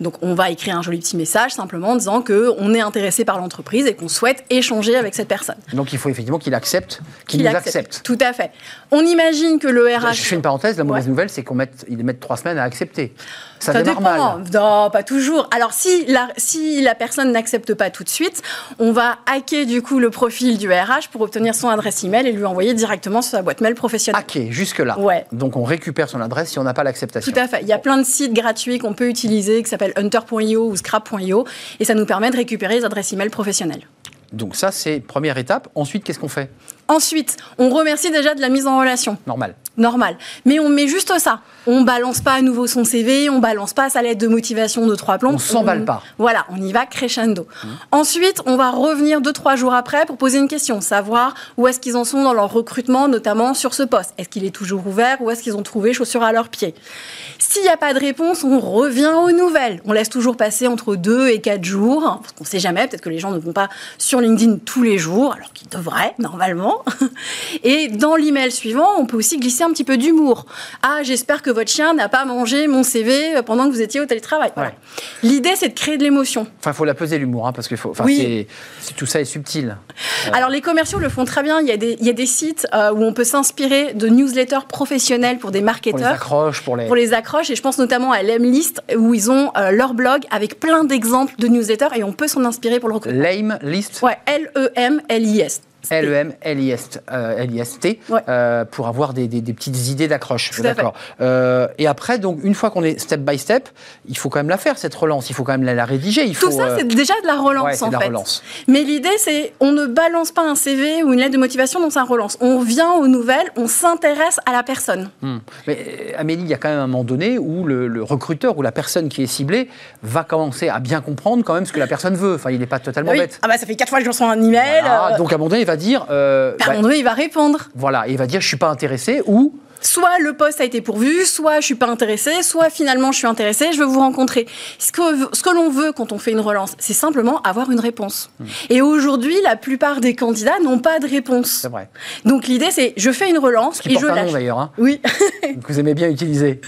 Donc, on va écrire un joli petit message simplement en disant qu'on est intéressé par l'entreprise et qu'on souhaite échanger avec cette personne. Donc, il faut effectivement qu'il accepte, qu'il nous accepte. Tout à fait. On imagine que le RH. Je fais une parenthèse, la mauvaise nouvelle, c'est qu'on met, met trois semaines à accepter. Ça, ça dépend. Normal. Non, pas toujours. Alors, si la, si la personne n'accepte pas tout de suite, on va hacker du coup le profil du RH pour obtenir son adresse email et lui envoyer directement sur sa boîte mail professionnelle. Hacker, jusque-là. Ouais. Donc, on récupère son adresse si on n'a pas l'acceptation. Tout à fait. Il y a plein de sites gratuits qu'on peut utiliser qui s'appellent hunter.io ou scrap.io et ça nous permet de récupérer les adresses email professionnelles. Donc ça, c'est première étape. Ensuite, qu'est-ce qu'on fait? Ensuite, on remercie déjà de la mise en relation. Normal. Normal. Mais on met juste ça. On balance pas à nouveau son CV, on balance pas sa lettre de motivation de trois plombs. On s'emballe pas. Voilà, on y va crescendo. Mmh. Ensuite, on va revenir deux, trois jours après pour poser une question, savoir où est-ce qu'ils en sont dans leur recrutement, notamment sur ce poste. Est-ce qu'il est toujours ouvert ou est-ce qu'ils ont trouvé chaussures à leurs pieds? S'il n'y a pas de réponse, on revient aux nouvelles. On laisse toujours passer entre deux et quatre jours, parce qu'on ne sait jamais, peut-être que les gens ne vont pas sur LinkedIn tous les jours, alors qu'ils devraient, normalement. Et dans l'email suivant, on peut aussi glisser un petit peu d'humour. Ah, j'espère que votre chien n'a pas mangé mon CV pendant que vous étiez au télétravail. L'idée, c'est de créer de l'émotion. Enfin, il faut la peser l'humour, hein, parce que faut, oui. tout ça est subtil. Euh. Alors, les commerciaux le font très bien. Il y a des, il y a des sites euh, où on peut s'inspirer de newsletters professionnels pour des marketeurs. Pour les accroches. Pour les, pour les accroches. Et je pense notamment à Lemlist, où ils ont euh, leur blog avec plein d'exemples de newsletters et on peut s'en inspirer pour le recrutement. Lame-list? Ouais, L-E-M-L-I-S. L-E-M-L-I-S-T, euh, euh, pour avoir des, petites idées d'accroche. D'accord. Euh, et après, donc, une fois qu'on est step by step, il faut quand même la faire, cette relance. Il faut quand même la, rédiger. Il faut, Tout ça, c'est déjà de la relance, en fait. Mais l'idée, c'est on ne balance pas un CV ou une lettre de motivation dans sa relance. On vient aux nouvelles, on s'intéresse à la personne. Hmm. Mais Amélie, il y a quand même un moment donné où le, recruteur ou la personne qui est ciblée va commencer à bien comprendre quand même ce que la personne veut. Enfin, il n'est pas totalement bête. Ah bah, ça fait quatre fois que je reçois un email. Donc, à un moment donné, il va dire. Euh, bah, il va répondre. Voilà, il va dire je suis pas intéressé ou. Soit le poste a été pourvu, soit je suis pas intéressé, soit finalement je suis intéressé, je veux vous rencontrer. Ce que, ce que l'on veut quand on fait une relance, c'est simplement avoir une réponse. Hmm. Et aujourd'hui, la plupart des candidats n'ont pas de réponse. C'est vrai. Donc l'idée, c'est je fais une relance et je un nom d'ailleurs. Hein. Oui. que vous aimez bien utiliser.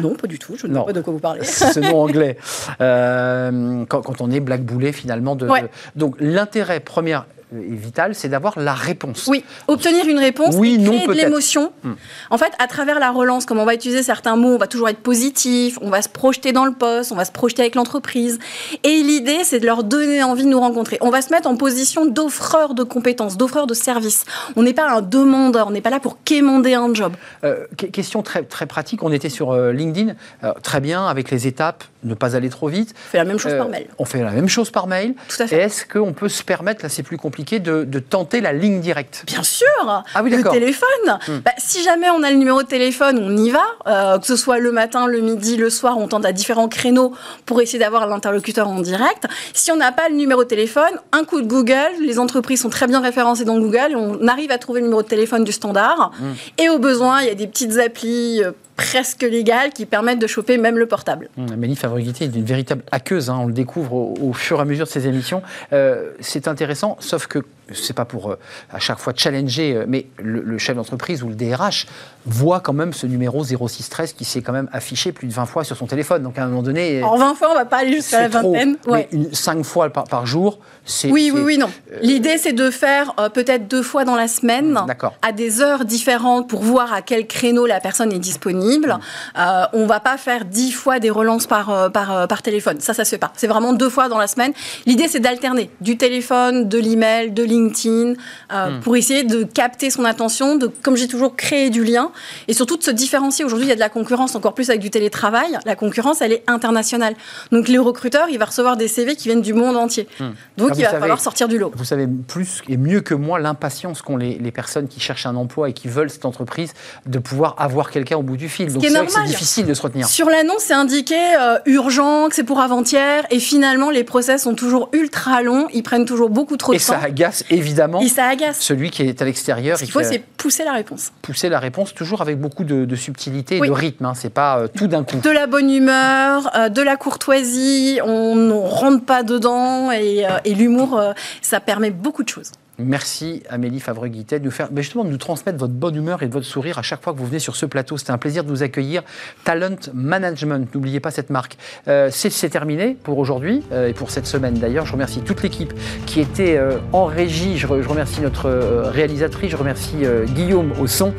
Non, pas du tout. Je ne sais pas de quoi vous parlez. Ce nom anglais. Euh, quand, on est blackboulé finalement. De, donc l'intérêt première est vital, c'est d'avoir la réponse. Oui, obtenir une réponse oui, et créer de l'émotion. Hmm. En fait, à travers la relance, comme on va utiliser certains mots, on va toujours être positif, on va se projeter dans le poste, on va se projeter avec l'entreprise. Et l'idée, c'est de leur donner envie de nous rencontrer. On va se mettre en position d'offreur de compétences, d'offreur de services. On n'est pas un demandeur, on n'est pas là pour quémander un job. Euh, question très, très pratique, on était sur euh, LinkedIn, euh, très bien, avec les étapes, ne pas aller trop vite. On fait la même chose par mail. On fait la même chose par mail. Tout à fait. Est-ce qu'on peut se permettre, là c'est plus compliqué, de, tenter la ligne directe Bien sûr ah oui, Le téléphone hmm. bah, Si jamais on a le numéro de téléphone, on y va. Euh, que ce soit le matin, le midi, le soir, on tente à différents créneaux pour essayer d'avoir l'interlocuteur en direct. Si on n'a pas le numéro de téléphone, un coup de Google, les entreprises sont très bien référencées dans Google, on arrive à trouver le numéro de téléphone du standard. Hmm. Et au besoin, il y a des petites applis euh, presque légales qui permettent de choper même le portable. Mmh, Amélie est une véritable hackeuse, hein, on le découvre au, fur et à mesure de ses émissions. Euh, c'est intéressant, sauf que c'est pas pour euh, à chaque fois challenger, euh, mais le, chef d'entreprise ou le DRH voit quand même ce numéro 0613 qui s'est quand même affiché plus de 20 fois sur son téléphone. Donc à un moment donné. En 20 fois, on va pas aller jusqu'à la vingtaine. Ouais. Mais 5 fois par, par jour, c'est. Oui, oui, oui, non. L'idée, c'est de faire peut-être deux fois dans la semaine, à des heures différentes pour voir à quel créneau la personne est disponible. Euh, on va pas faire dix fois des relances par, euh, par, euh, par téléphone. Ça, ça se fait pas. C'est vraiment deux fois dans la semaine. L'idée, c'est d'alterner du téléphone, de l'email, de LinkedIn, euh, Hmm. pour essayer de capter son attention, de, comme j'ai toujours, créer du lien et surtout de se différencier. Aujourd'hui, il y a de la concurrence, encore plus avec du télétravail. La concurrence, elle est internationale. Donc, le recruteur, il va recevoir des CV qui viennent du monde entier. Hmm. Donc, Ah, il va savez- falloir sortir du lot. Vous savez plus et mieux que moi l'impatience qu'ont les, les personnes qui cherchent un emploi et qui veulent cette entreprise de pouvoir avoir quelqu'un au bout du fil. Donc c'est difficile de se retenir. Sur l'annonce, c'est indiqué euh, urgent, que c'est pour avant-hier, et finalement, les process sont toujours ultra longs, ils prennent toujours beaucoup trop Et de ça temps, agace évidemment et ça agace. celui qui est à l'extérieur Ce qu'il qui faut, c'est pousser la réponse. poussé la réponse toujours avec beaucoup de, de subtilité et Oui. de rythme. hein. C'est pas euh, tout d'un coup. De la bonne humeur, euh, de la courtoisie, on ne rentre pas dedans, et, euh, et l'humour, ça permet beaucoup de choses. Merci Amélie Favre-Guittet de nous faire, justement de nous transmettre votre bonne humeur et de votre sourire à chaque fois que vous venez sur ce plateau. C'était un plaisir de vous accueillir. Talent Management, n'oubliez pas cette marque. Euh, c'est terminé pour aujourd'hui euh, et pour cette semaine d'ailleurs. Je remercie toute l'équipe qui était euh, en régie. Je, je remercie notre réalisatrice. Je remercie Guillaume au son.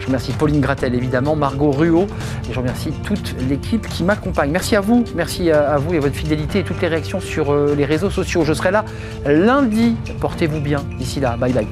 Je remercie Pauline Gratel évidemment, Margot Ruot et je remercie toute l'équipe qui m'accompagne. Merci à vous, merci à, vous et à votre fidélité et toutes les réactions sur euh, les réseaux sociaux. Je serai là lundi. Portez-vous bien. D'ici là, bye bye.